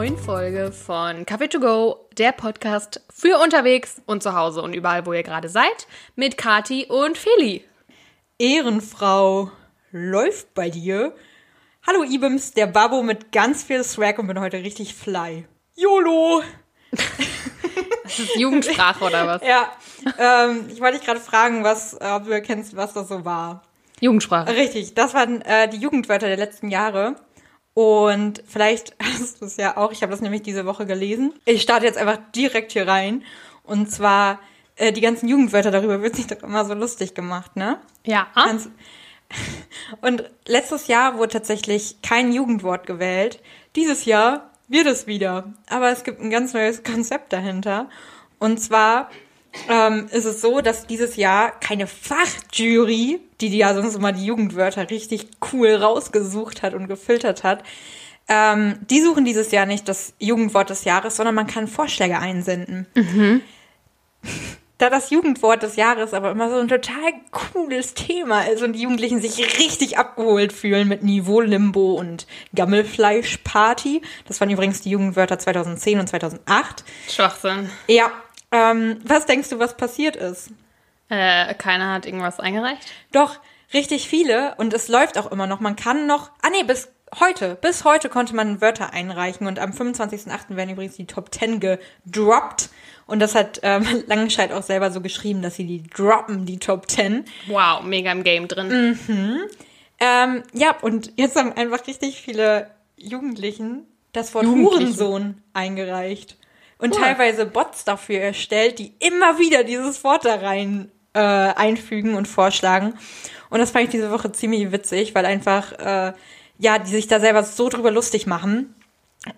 neuen Folge von Café to Go, der Podcast für unterwegs und zu Hause und überall, wo ihr gerade seid, mit Kati und Feli. Ehrenfrau, läuft bei dir? Hallo Ibims, der Babbo mit ganz viel Swag und bin heute richtig fly. YOLO! Das ist Jugendsprache oder was? Ja, ähm, ich wollte dich gerade fragen, was, ob du erkennst, was das so war. Jugendsprache. Richtig, das waren äh, die Jugendwörter der letzten Jahre. Und vielleicht hast du es ja auch, ich habe das nämlich diese Woche gelesen. Ich starte jetzt einfach direkt hier rein. Und zwar äh, die ganzen Jugendwörter, darüber wird sich doch immer so lustig gemacht, ne? Ja. Ganz- Und letztes Jahr wurde tatsächlich kein Jugendwort gewählt. Dieses Jahr wird es wieder. Aber es gibt ein ganz neues Konzept dahinter. Und zwar ähm, ist es so, dass dieses Jahr keine Fachjury, die die ja sonst immer die Jugendwörter richtig cool rausgesucht hat und gefiltert hat, ähm, die suchen dieses Jahr nicht das Jugendwort des Jahres, sondern man kann Vorschläge einsenden. Da das Jugendwort des Jahres aber immer so ein total cooles Thema ist und die Jugendlichen sich richtig abgeholt fühlen mit Niveau Limbo und Gammelfleischparty. Das waren übrigens die Jugendwörter 2010 und 2008. Schwachsinn. Ja, ähm, was denkst du, was passiert ist? Äh, keiner hat irgendwas eingereicht. Doch, richtig viele und es läuft auch immer noch. Man kann noch, ah nee, bis heute, bis heute konnte man Wörter einreichen und am 25.08. werden übrigens die Top 10 gedroppt. Und das hat ähm, Langenscheid auch selber so geschrieben, dass sie die droppen, die Top 10. Wow, mega im Game drin. Ähm, ja, und jetzt haben einfach richtig viele Jugendlichen das Wort Jugendlichen. Hurensohn eingereicht. Und Cool. teilweise Bots dafür erstellt, die immer wieder dieses Wort da rein äh, einfügen und vorschlagen. Und das fand ich diese Woche ziemlich witzig, weil einfach, äh, ja, die sich da selber so drüber lustig machen.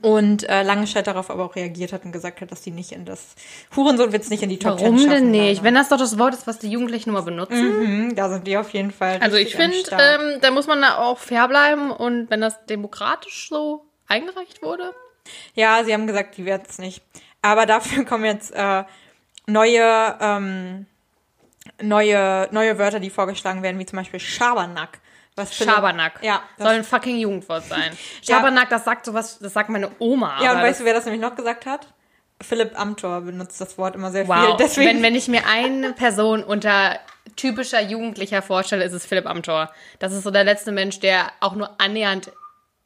Und äh, Langenscheid darauf aber auch reagiert hat und gesagt hat, dass die nicht in das Hurensohn wird's nicht in die Top 10 Warum schaffen. denn nicht? leider. Wenn das doch das Wort ist, was die Jugendlichen nur benutzen. Mhm, da sind die auf jeden Fall. Also ich finde, ähm, da muss man da auch fair bleiben und wenn das demokratisch so eingereicht wurde. Ja, sie haben gesagt, die werden es nicht. Aber dafür kommen jetzt äh, neue, ähm, neue, neue Wörter, die vorgeschlagen werden, wie zum Beispiel Schabernack. Was Philipp- Schabernack. Ja, Soll ein fucking Jugendwort sein. Schabernack, das sagt sowas, das sagt meine Oma. ja, und weißt du, wer das nämlich noch gesagt hat? Philipp Amthor benutzt das Wort immer sehr Wow, viel. Deswegen, wenn, wenn ich mir eine Person unter typischer Jugendlicher vorstelle, ist es Philipp Amthor. Das ist so der letzte Mensch, der auch nur annähernd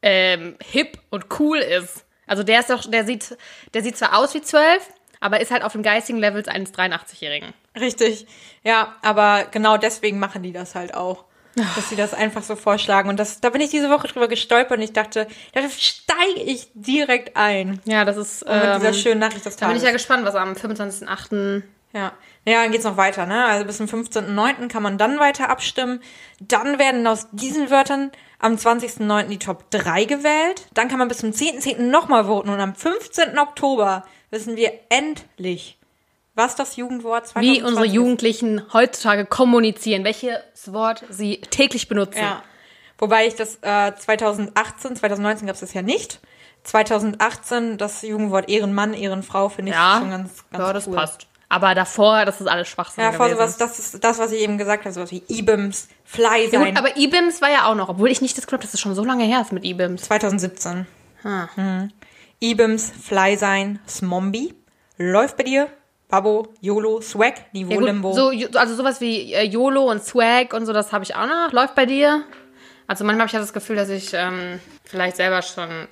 ähm, hip und cool ist. Also der ist doch, der sieht, der sieht zwar aus wie zwölf, aber ist halt auf dem geistigen Level eines 83-Jährigen. Richtig. Ja, aber genau deswegen machen die das halt auch. Dass sie das einfach so vorschlagen. Und das, da bin ich diese Woche drüber gestolpert und ich dachte, da steige ich direkt ein. Ja, das ist. Und mit dieser Ähm, schönen Nachricht des da bin Tages. ich ja gespannt, was am 25.08. Ja. Ja, dann geht's noch weiter, ne? Also bis zum 15.09. kann man dann weiter abstimmen. Dann werden aus diesen Wörtern am 20.09. die Top 3 gewählt. Dann kann man bis zum 10.10. nochmal voten. Und am 15. Oktober wissen wir endlich, was das Jugendwort 2020 Wie unsere. Jugendlichen heutzutage kommunizieren, welches Wort sie täglich benutzen. Ja. Wobei ich das äh, 2018, 2019 gab's das ja nicht. 2018 das Jugendwort Ehrenmann, Ehrenfrau finde ich Ja, schon ganz, ganz ja, das cool. passt. Aber davor, das ist alles Schwachsinn Ja, vor gewesen. sowas, das ist das, was ich eben gesagt habe, sowas wie IBIMS, Fly Ja, sein. gut, aber IBIMS war ja auch noch, obwohl ich nicht das habe, dass es schon so lange her ist mit IBIMS. 2017. Ah. Mhm. IBIMS, Fly sein, Smombi, läuft bei dir, Babbo, YOLO, Swag, Niveau Ja, gut, Limbo. so, also sowas wie äh, YOLO und Swag und so, das habe ich auch noch. Läuft bei dir? Also manchmal habe ich ja das Gefühl, dass ich ähm, vielleicht selber schon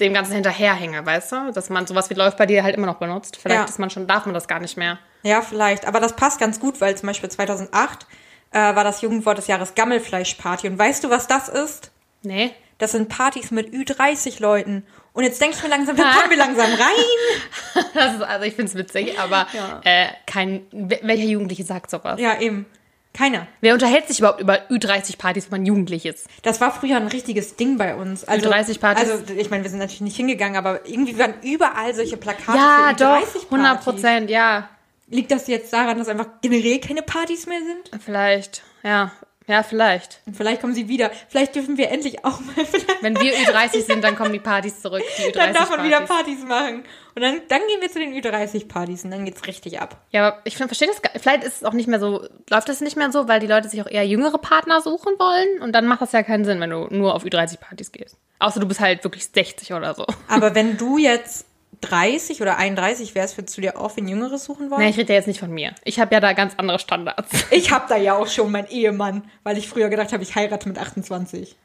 dem Ganzen hinterherhänge, weißt du? Dass man sowas wie läuft bei dir halt immer noch benutzt. Vielleicht Ja. ist man schon, darf man das gar nicht mehr. Ja, vielleicht. Aber das passt ganz gut, weil zum Beispiel 2008 äh, war das Jugendwort des Jahres Gammelfleischparty. Und weißt du, was das ist? Nee? Das sind Partys mit Ü30-Leuten. Und jetzt denke ich mir langsam, da kommen wir langsam rein. Das ist, also ich finde es witzig, aber Ja. äh, kein, wel- welcher Jugendliche sagt sowas? Ja, eben. Keiner. Wer unterhält sich überhaupt über Ü30-Partys, wenn man jugendlich ist? Das war früher ein richtiges Ding bei uns. Also, Ü30-Partys? Also, ich meine, wir sind natürlich nicht hingegangen, aber irgendwie waren überall solche Plakate Ja, für doch, Ü30-Partys. 100 Prozent, ja. Liegt das jetzt daran, dass einfach generell keine Partys mehr sind? Vielleicht, ja. Ja, vielleicht. Und vielleicht kommen sie wieder. Vielleicht dürfen wir endlich auch mal. Wenn wir Ü30 sind, dann kommen die Partys zurück. Die Ü30 dann darf man wieder. Partys machen. Und dann, dann gehen wir zu den Ü30-Partys und dann geht's richtig ab. Ja, aber ich verstehe das Vielleicht ist es auch nicht mehr so, läuft das nicht mehr so, weil die Leute sich auch eher jüngere Partner suchen wollen. Und dann macht das ja keinen Sinn, wenn du nur auf Ü30-Partys gehst. Außer du bist halt wirklich 60 oder so. Aber wenn du jetzt 30 oder 31 wärst, würdest du dir auch ein Jüngeres suchen wollen? Nee, ich rede ja jetzt nicht von mir. Ich habe ja da ganz andere Standards. Ich hab da ja auch schon meinen Ehemann, weil ich früher gedacht habe, ich heirate mit 28.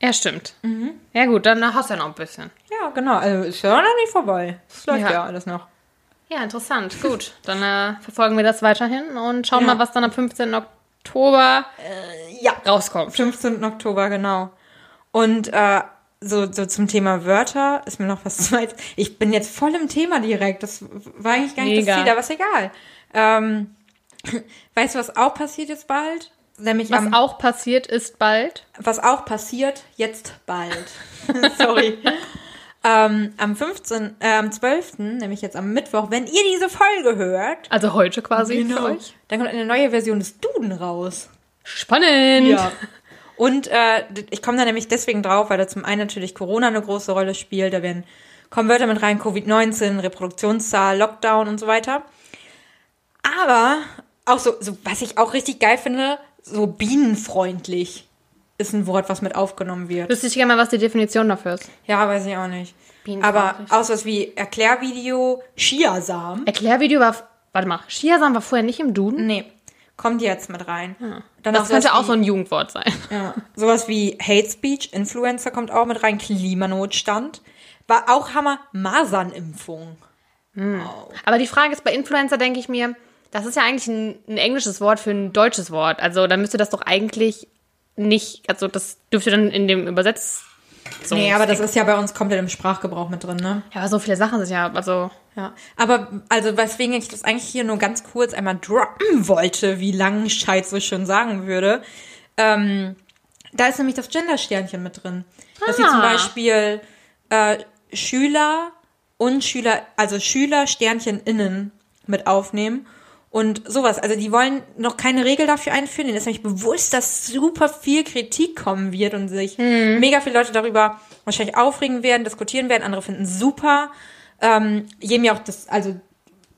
Ja, stimmt. Ja gut, dann hast du ja noch ein bisschen. Ja, genau. Also ist ja noch nicht vorbei. Das läuft ja, Ja. alles noch. Ja, interessant. Gut, dann äh, verfolgen wir das weiterhin und schauen Ja. mal, was dann am 15. Oktober Ja. rauskommt. 15. Oktober, genau. Und äh, so, so zum Thema Wörter ist mir noch was zweites. Ich bin jetzt voll im Thema direkt. Das war eigentlich gar nicht Mega. das Ziel, aber ist egal. Ähm, weißt du, was auch passiert jetzt bald? Nämlich Was am, auch passiert ist bald. was auch passiert jetzt bald. Sorry. ähm, am 15., äh, am 12., nämlich jetzt am Mittwoch, wenn ihr diese Folge hört, Also heute quasi Genau. für euch. dann kommt eine neue Version des Duden raus. Spannend. Ja. Und äh, ich komme da nämlich deswegen drauf, weil da zum einen natürlich Corona eine große Rolle spielt. Da werden kommen Wörter mit rein, Covid-19, Reproduktionszahl, Lockdown und so weiter. Aber auch so, so, was ich auch richtig geil finde, so bienenfreundlich ist ein Wort, was mit aufgenommen wird. Wüsste ich gerne mal, was die Definition dafür ist. Ja, weiß ich auch nicht. Aber auch sowas wie Erklärvideo, Chiasamen. Erklärvideo war. Warte mal, Chiasamen war vorher nicht im Duden? Nee, kommt jetzt mit rein. Dann Das auch könnte auch wie- so ein Jugendwort sein. Ja, sowas wie Hate Speech, Influencer kommt auch mit rein, Klimanotstand. War auch Hammer, Masernimpfung. Aber die Frage ist, bei Influencer denke ich mir, das ist ja eigentlich ein, ein englisches Wort für ein deutsches Wort. Also dann müsste das doch eigentlich nicht, also das dürfte dann in dem Übersetz. Nee, aber das ist ja bei uns komplett im Sprachgebrauch mit drin, ne? Ja, aber so viele Sachen sind ja, also. Ja. Aber, also, weswegen ich das eigentlich hier nur ganz kurz einmal droppen wollte, wie Langenscheid so schön sagen würde, ähm, da ist nämlich das Gender-Sternchen mit drin. Dass sie Ah. zum Beispiel äh, Schüler und Schüler, also Schüler Sternchen innen mit aufnehmen und sowas. Also die wollen noch keine Regel dafür einführen. Denen ist nämlich bewusst, dass super viel Kritik kommen wird und sich mega viele Leute darüber wahrscheinlich aufregen werden, diskutieren werden. Andere finden es super. Ähm, jedem ja auch das, also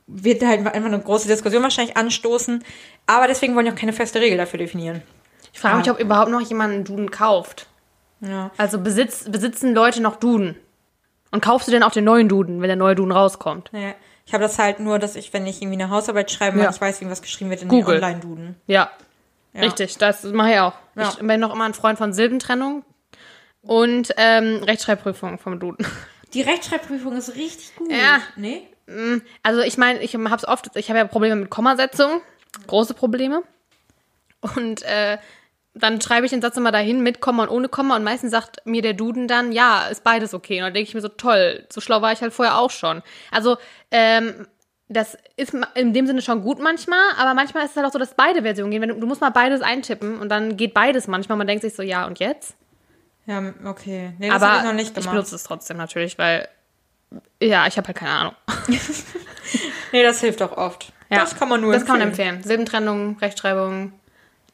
wird halt einfach eine große Diskussion wahrscheinlich anstoßen. Aber deswegen wollen die auch keine feste Regel dafür definieren. Ich frage mich, ob überhaupt noch jemand einen Duden kauft. Ja. Also besitz, besitzen Leute noch Duden? Und kaufst du denn auch den neuen Duden, wenn der neue Duden rauskommt? Naja, ich habe das halt nur, dass ich, wenn ich irgendwie eine Hausarbeit schreibe, Ja. nicht weiß, wie was geschrieben wird in Google. den Online-Duden. Ja. Ja. Richtig, das mache ich auch. Ja. Ich bin noch immer ein Freund von Silbentrennung und ähm, Rechtschreibprüfung vom Duden. Die Rechtschreibprüfung ist richtig gut. Ja. Nee? Also ich meine, ich habe es oft, ich habe ja Probleme mit Kommasetzung, große Probleme. Und äh, dann schreibe ich den Satz immer dahin mit Komma und ohne Komma und meistens sagt mir der Duden dann, ja, ist beides okay. Und dann denke ich mir so, toll, so schlau war ich halt vorher auch schon. Also ähm, das ist in dem Sinne schon gut manchmal, aber manchmal ist es halt auch so, dass beide Versionen gehen. Du, du musst mal beides eintippen und dann geht beides manchmal. Man denkt sich so, ja und jetzt? Ja, okay. Nee, das aber habe ich noch nicht ich gemacht. benutze es trotzdem natürlich, weil ja, ich habe halt keine Ahnung. nee, das hilft auch oft. Ja, Das kann man nur Das kann man empfehlen. empfehlen. Silbentrennung, Rechtschreibung,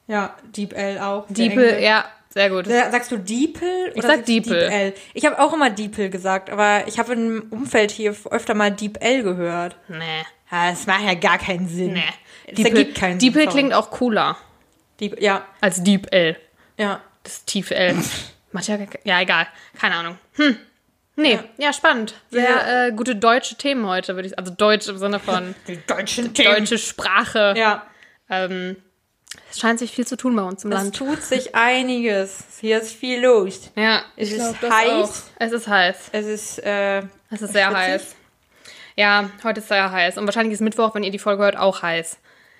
Ja, DeepL auch. der Diepel, Engel. ja, sehr gut. Sa- Sagst du Diepel? Ich sag Diepel. DeepL? Ich habe auch immer Diepel gesagt, aber ich habe im Umfeld hier öfter mal DeepL gehört. Nee. Ja, das macht ja gar keinen Sinn. Nee. Das ergibt keinen Diepel Sinn. klingt auch cooler Diep, ja, als Deep L. ja. Das Tief L. Macht ja, ja, egal. Keine Ahnung. Hm. Nee, ja, spannend. Sehr Ja. äh, gute deutsche Themen heute, würde ich Also deutsch im Sinne von Die deutschen deutsche Sprache. Ja, Ähm, es scheint sich viel zu tun bei uns im es Land. tut sich einiges. Hier ist viel los. Ja, Es ist glaub, das heiß. auch. Es ist heiß. Es ist, äh, Es ist sehr Schwitzig? heiß. Ja, heute ist sehr heiß. Und wahrscheinlich ist Mittwoch, wenn ihr die Folge hört, auch heiß.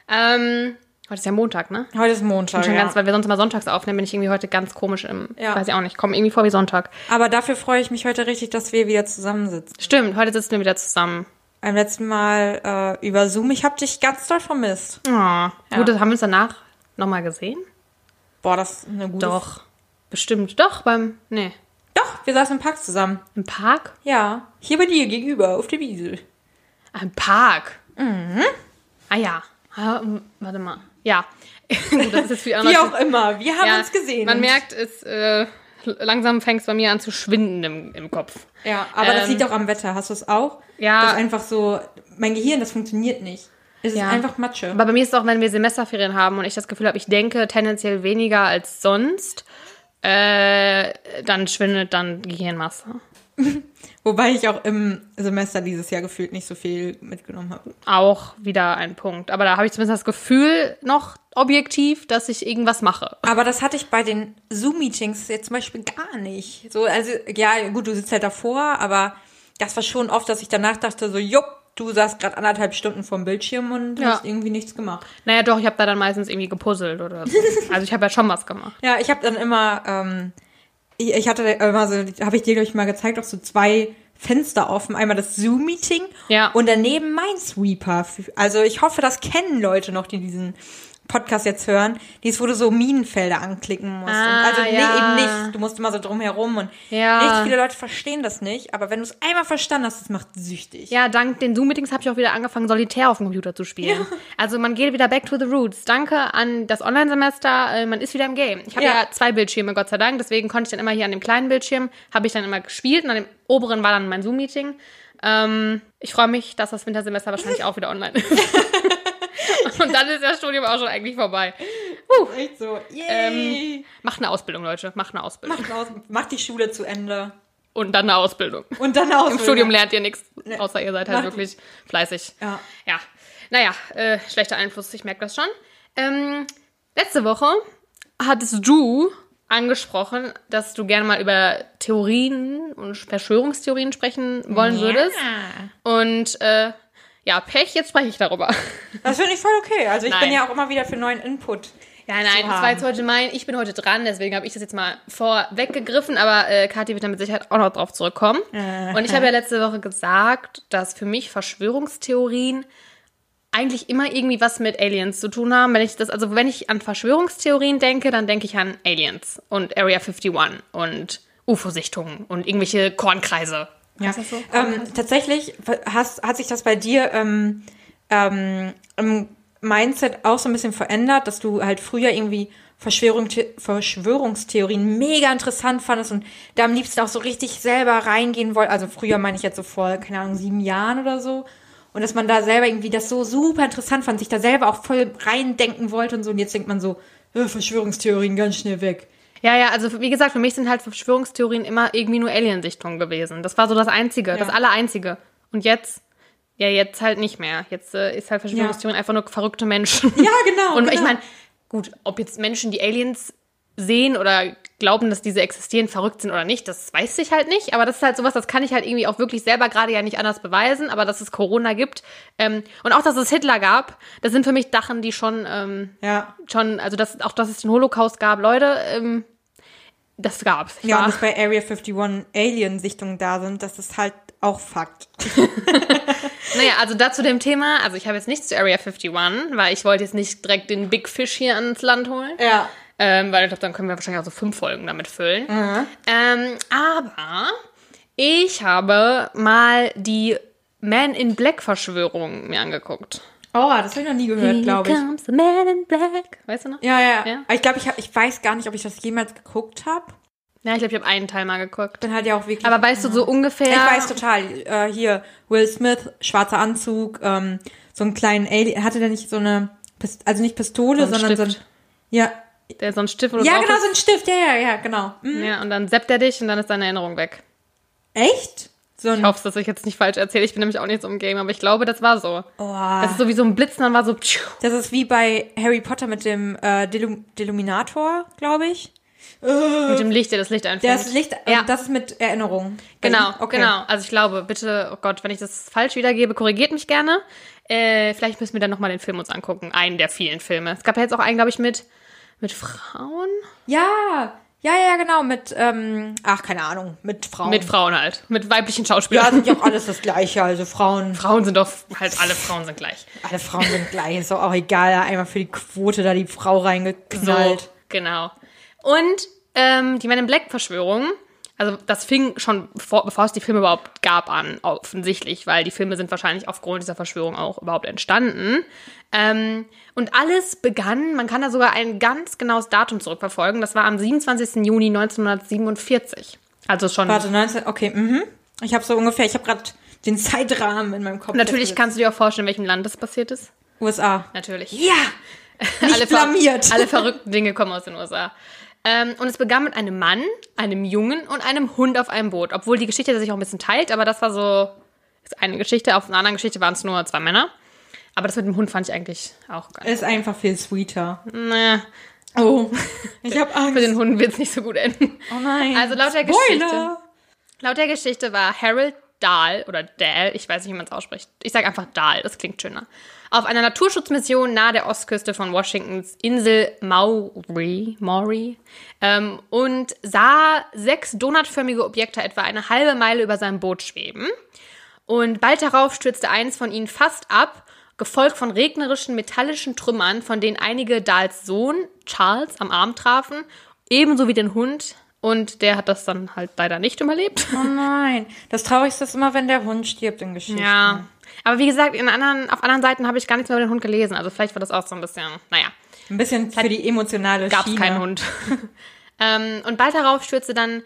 Ähm, heute ist ja Montag, ne? heute ist Montag. Schon Ja. ganz, weil wir sonst immer sonntags aufnehmen, bin ich irgendwie heute ganz komisch im, Ja. weiß ich auch nicht, komme irgendwie vor wie Sonntag. Aber dafür freue ich mich heute richtig, dass wir wieder zusammensitzen. Stimmt, heute sitzen wir wieder zusammen. Beim letzten Mal äh, über Zoom. Ich habe dich ganz doll vermisst. Oh, Gut, das haben wir uns danach nochmal gesehen? Boah, das ist eine gute. Doch. Bestimmt. Doch, beim, nee, Doch, wir saßen im Park zusammen. im Park? Ja, hier bei dir gegenüber auf der Wiese. Ah, Im Park. Mhm. Ah ja. Ah, warte mal. Ja. Gut, das ist jetzt. Wie auch immer, wir haben ja, uns gesehen. Man merkt, es äh, langsam fängt es bei mir an zu schwinden im, im Kopf. Ja, aber das Ähm, liegt auch am Wetter. Hast du es auch? Ja. Das ist einfach so, mein Gehirn, das funktioniert nicht. Es ist Ja. einfach Matsche. Aber bei mir ist es auch, wenn wir Semesterferien haben und ich das Gefühl habe, ich denke tendenziell weniger als sonst. äh, dann schwindet dann Gehirnmasse. Wobei ich auch im Semester dieses Jahr gefühlt nicht so viel mitgenommen habe. Auch wieder ein Punkt. Aber da habe ich zumindest das Gefühl noch objektiv, dass ich irgendwas mache. Aber das hatte ich bei den Zoom-Meetings jetzt zum Beispiel gar nicht. So, also, ja, gut, du sitzt halt davor, aber das war schon oft, dass ich danach dachte, so, jupp, du saßt gerade anderthalb Stunden vorm Bildschirm und Ja. hast irgendwie nichts gemacht. Naja, doch, ich habe da dann meistens irgendwie gepuzzelt oder so. Also ich habe ja schon was gemacht. Ja, ich habe dann immer, ähm, ich, ich hatte immer so, habe ich dir, glaube ich, mal gezeigt, auch so zwei Fenster offen. Einmal das Zoom-Meeting Ja. und daneben mein Sweeper. Also ich hoffe, das kennen Leute noch, die diesen Podcast jetzt hören. Dies, wo du so Minenfelder anklicken musst. Ah, also nee, ja. eben nicht. Du musst immer so drumherum und Ja. richtig viele Leute verstehen das nicht. Aber wenn du es einmal verstanden hast, das macht süchtig. Ja, dank den Zoom-Meetings habe ich auch wieder angefangen, solitär auf dem Computer zu spielen. Also man geht wieder back to the roots. Danke an das Online-Semester, äh, man ist wieder im Game. Ich habe Ja. ja. zwei Bildschirme, Gott sei Dank, deswegen konnte ich dann immer hier an dem kleinen Bildschirm, habe ich dann immer gespielt und an dem oberen war dann mein Zoom-Meeting. Ähm, ich freue mich, dass das Wintersemester wahrscheinlich auch wieder online ist. und dann ist das Studium auch schon eigentlich vorbei. Echt so. Yay. Ähm, macht eine Ausbildung, Leute. Macht eine Ausbildung. Mach, aus, mach die Schule zu Ende. Und dann eine Ausbildung. Und dann aus. Im Studium lernt ihr nichts, Nee. außer ihr seid halt Mach- wirklich fleißig. Ja. Ja. Naja, äh, schlechter Einfluss, ich merke das schon. Ähm, letzte Woche hattest du angesprochen, dass du gerne mal über Theorien und Verschwörungstheorien sprechen wollen würdest. Und äh, ja, Pech, jetzt spreche ich darüber. Das finde ich voll okay. Also ich bin Nein. ja auch immer wieder für neuen Input. Ja, nein, das war jetzt heute mein, ich bin heute dran, deswegen habe ich das jetzt mal vorweggegriffen, aber äh, Kathi wird da mit Sicherheit auch noch drauf zurückkommen. Und ich habe ja letzte Woche gesagt, dass für mich Verschwörungstheorien eigentlich immer irgendwie was mit Aliens zu tun haben. Wenn ich das, also wenn ich an Verschwörungstheorien denke, dann denke ich an Aliens und Area 51 und UFO-Sichtungen und irgendwelche Kornkreise. Ja. So? Ähm, tatsächlich hast, hat sich das bei dir ähm, ähm, im Mindset auch so ein bisschen verändert, dass du halt früher irgendwie Verschwörung, Verschwörungstheorien mega interessant fandest und da am liebsten auch so richtig selber reingehen wolltest. Also früher meine ich jetzt so vor, keine Ahnung, sieben Jahren oder so. Und dass man da selber irgendwie das so super interessant fand, sich da selber auch voll reindenken wollte und so. Und jetzt denkt man so, äh, Verschwörungstheorien ganz schnell weg. Ja, ja, also wie gesagt, für mich sind halt Verschwörungstheorien immer irgendwie nur Aliensichtungen gewesen. Das war so das Einzige, das Allereinzige. Und jetzt, ja, jetzt halt nicht mehr. Jetzt äh, ist halt Verschwörungstheorien einfach nur verrückte Menschen. Ja, genau, Und ich genau. meine, gut, ob jetzt Menschen, die Aliens sehen oder glauben, dass diese existieren, verrückt sind oder nicht, das weiß ich halt nicht. Aber das ist halt sowas, das kann ich halt irgendwie auch wirklich selber gerade ja nicht anders beweisen. Aber dass es Corona gibt ähm, und auch, dass es Hitler gab, das sind für mich Sachen, die schon ähm, Ja. schon, also das, auch dass es den Holocaust gab, Leute, ähm, das gab's. Ja, und dass bei Area 51 Alien-Sichtungen da sind, das ist halt auch Fakt. naja, also dazu dem Thema, also ich habe jetzt nichts zu Area 51, weil ich wollte jetzt nicht direkt den Big Fish hier ans Land holen. Ja. Ähm, weil ich glaube, dann können wir wahrscheinlich auch so fünf Folgen damit füllen. Ähm, aber ich habe mal die Man in Black Verschwörung mir angeguckt. Oh, das habe ich noch nie gehört, glaube ich. comes the Man in Black. Weißt du noch? Ja, ja, Ja? Ich glaube, ich, hab- ich weiß gar nicht, ob ich das jemals geguckt habe. Ja, ich glaube, ich habe einen Teil mal geguckt. Bin halt ja auch wirklich. Aber weißt du so ungefähr? ich weiß total. Äh, hier, Will Smith, schwarzer Anzug, ähm, so einen kleinen Alien. Hatte der nicht so eine, Pist also nicht Pistole, So sondern so ein. Stift. Ja. Der so ein Stift, du Ja, genau, bist. so ein Stift. Ja, ja, ja, genau. Hm. Ja, und dann zappt er dich und dann ist deine Erinnerung weg. Echt? So. Ich hoffe, dass ich jetzt nicht falsch erzähle. Ich bin nämlich auch nicht so im Game, aber ich glaube, das war so. Oh, Das ist so wie so ein Blitz und dann war so. pschuh. das ist wie bei Harry Potter mit dem äh, Delum Deluminator, glaube ich. Mit dem Licht, der das Licht einfängt. Das Licht, Ja. ja. das ist mit Erinnerung. Genau, Okay. genau. Also ich glaube, bitte, oh Gott, wenn ich das falsch wiedergebe, korrigiert mich gerne. Äh, vielleicht müssen wir dann nochmal den Film uns angucken. Einen der vielen Filme. Es gab ja jetzt auch einen, glaube ich, mit, mit Frauen. Ja, ja, ja, genau, mit, ähm, ach, keine Ahnung, mit Frauen. Mit Frauen halt. Mit weiblichen Ja, Schauspielern. sind ja auch alles das Gleiche, also Frauen, Frauen sind doch halt, alle Frauen sind gleich. alle Frauen sind gleich, ist doch auch egal, einmal für die Quote da die Frau So, reingeknallt. genau. Und ähm, die Men in Black Verschwörung, also das fing schon vor, bevor es die Filme überhaupt gab an, offensichtlich, weil die Filme sind wahrscheinlich aufgrund dieser Verschwörung auch überhaupt entstanden. Ähm, und alles begann, man kann da sogar ein ganz genaues Datum zurückverfolgen, das war am 27. Juni 1947. Also schon. Warte, 19, okay, mhm. Ich habe so ungefähr, ich habe gerade den Zeitrahmen in meinem Kopf. Natürlich kannst du dir auch vorstellen, in welchem Land das passiert ist. USA. Natürlich. Ja! alle, ver- blamiert. alle verrückten Dinge kommen aus den USA. Ähm, und es begann mit einem Mann, einem Jungen und einem Hund auf einem Boot. Obwohl die Geschichte sich auch ein bisschen teilt, aber das war so eine Geschichte. Auf einer anderen Geschichte waren es nur zwei Männer. Aber das mit dem Hund fand ich eigentlich auch geil. Ist einfach viel sweeter. Nee. Oh, ich habe Angst. Für den Hund wird es nicht so gut enden. oh nein. Also laut der Spoiler. Geschichte. Laut der Geschichte war Harold Dahl oder Dahl, ich weiß nicht, wie man es ausspricht. Ich sage einfach Dahl, das klingt schöner. Auf einer Naturschutzmission nahe der Ostküste von Washingtons Insel Maury, Maury ähm, und sah sechs donutförmige Objekte etwa eine halbe Meile über seinem Boot schweben. Und bald darauf stürzte eins von ihnen fast ab, gefolgt von regnerischen metallischen Trümmern, von denen einige Dahls Sohn, Charles, am Arm trafen, ebenso wie den Hund. Und der hat das dann halt leider nicht überlebt. Oh nein. Das Traurigste ist immer, wenn der Hund stirbt in Geschichten. Ja. Aber wie gesagt, in anderen, auf anderen Seiten habe ich gar nichts mehr über den Hund gelesen. Also vielleicht war das auch so ein bisschen, naja, Ein bisschen für die emotionale gab es keinen Hund. ähm, und bald darauf stürzte dann,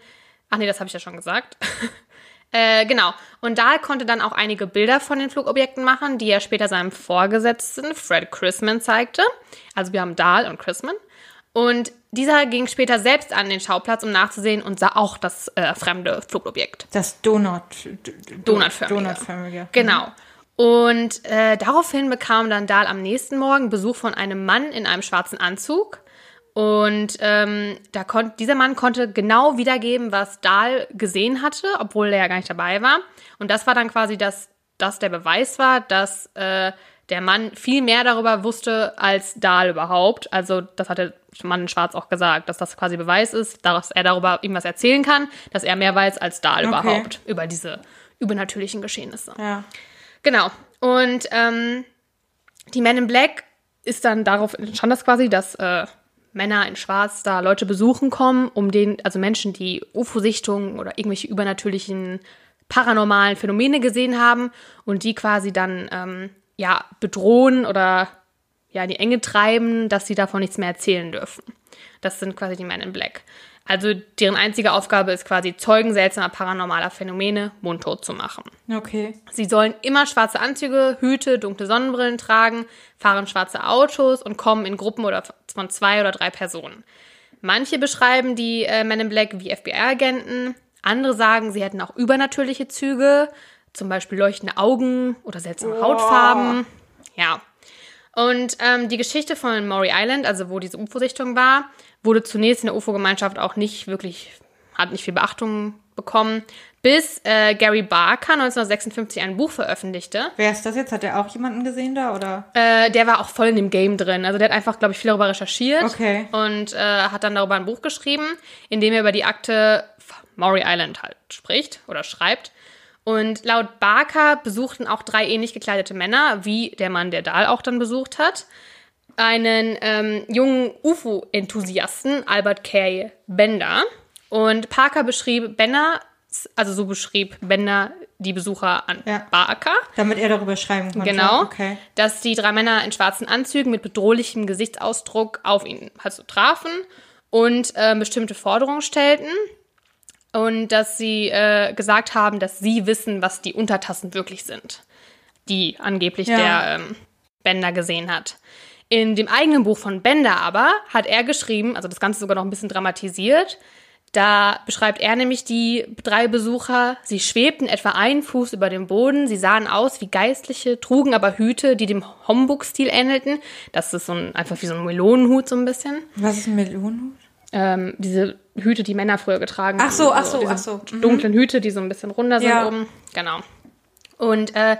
ach nee, das habe ich ja schon gesagt. Äh, genau. Und Dahl konnte dann auch einige Bilder von den Flugobjekten machen, die er später seinem Vorgesetzten Fred Chrisman zeigte. Also wir haben Dahl und Chrisman. Und dieser ging später selbst an den Schauplatz, um nachzusehen und sah auch das äh, fremde Flugobjekt. Das Donut. Donutförmige. Donutförmige. Genau. Und äh, daraufhin bekam dann Dahl am nächsten Morgen Besuch von einem Mann in einem schwarzen Anzug. Und ähm, da kon dieser Mann konnte genau wiedergeben, was Dahl gesehen hatte, obwohl er ja gar nicht dabei war. Und das war dann quasi das, das der Beweis war, dass äh, der Mann viel mehr darüber wusste als Dahl überhaupt. Also das hat der Mann in Schwarz auch gesagt, dass das quasi Beweis ist, dass er darüber irgendwas erzählen kann, dass er mehr weiß als Dahl Okay. überhaupt über diese übernatürlichen Geschehnisse. Ja. Genau. Und ähm, die Men in Black ist dann darauf entstand das quasi, dass äh, Männer in Schwarz da Leute besuchen kommen, um den, also Menschen, die UFO-Sichtungen oder irgendwelche übernatürlichen paranormalen Phänomene gesehen haben und die quasi dann ähm, ja bedrohen oder ja in die Enge treiben, dass sie davon nichts mehr erzählen dürfen. Das sind quasi die Men in Black. Also deren einzige Aufgabe ist quasi Zeugen seltsamer paranormaler Phänomene mundtot zu machen. Okay. Sie sollen immer schwarze Anzüge, Hüte, dunkle Sonnenbrillen tragen, fahren schwarze Autos und kommen in Gruppen oder von zwei oder drei Personen. Manche beschreiben die äh, Men in Black wie FBI-Agenten, andere sagen, sie hätten auch übernatürliche Züge, zum Beispiel leuchtende Augen oder seltsame Hautfarben. Ja. Und ähm, die Geschichte von Maury Island, also wo diese UFO-Sichtung war, wurde zunächst in der UFO-Gemeinschaft auch nicht wirklich, hat nicht viel Beachtung bekommen, bis äh, Gary Barker 1956 ein Buch veröffentlichte. Wer ist das jetzt? Hat er auch jemanden gesehen da oder? Äh, der war auch voll in dem Game drin. Also der hat einfach, glaube ich, viel darüber recherchiert Okay. und äh, hat dann darüber ein Buch geschrieben, in dem er über die Akte Maury Island halt spricht oder schreibt. Und laut Barker besuchten auch drei ähnlich gekleidete Männer, wie der Mann, der Dahl auch dann besucht hat, einen ähm, jungen UFO-Enthusiasten, Albert K. Bender. Und Parker beschrieb Bender, also so beschrieb Bender die Besucher an Ja. Barker. Damit er darüber schreiben konnte. Genau. Okay. Dass die drei Männer in schwarzen Anzügen mit bedrohlichem Gesichtsausdruck auf ihn halt so trafen und äh, bestimmte Forderungen stellten. Und dass sie äh, gesagt haben, dass sie wissen, was die Untertassen wirklich sind, die angeblich Ja. der ähm, Bender gesehen hat. In dem eigenen Buch von Bender aber hat er geschrieben, also das Ganze sogar noch ein bisschen dramatisiert, da beschreibt er nämlich die drei Besucher. Sie schwebten etwa einen Fuß über dem Boden. Sie sahen aus wie Geistliche, trugen aber Hüte, die dem Homburg-Stil ähnelten. Das ist so ein, einfach wie so ein Melonenhut so ein bisschen. Was ist ein Melonenhut? Ähm, diese Hüte, die Männer früher getragen Ach so, haben. ach so, ach so. Mhm. Dunklen Hüte, die so ein bisschen runder sind Ja. oben. Genau. Und äh,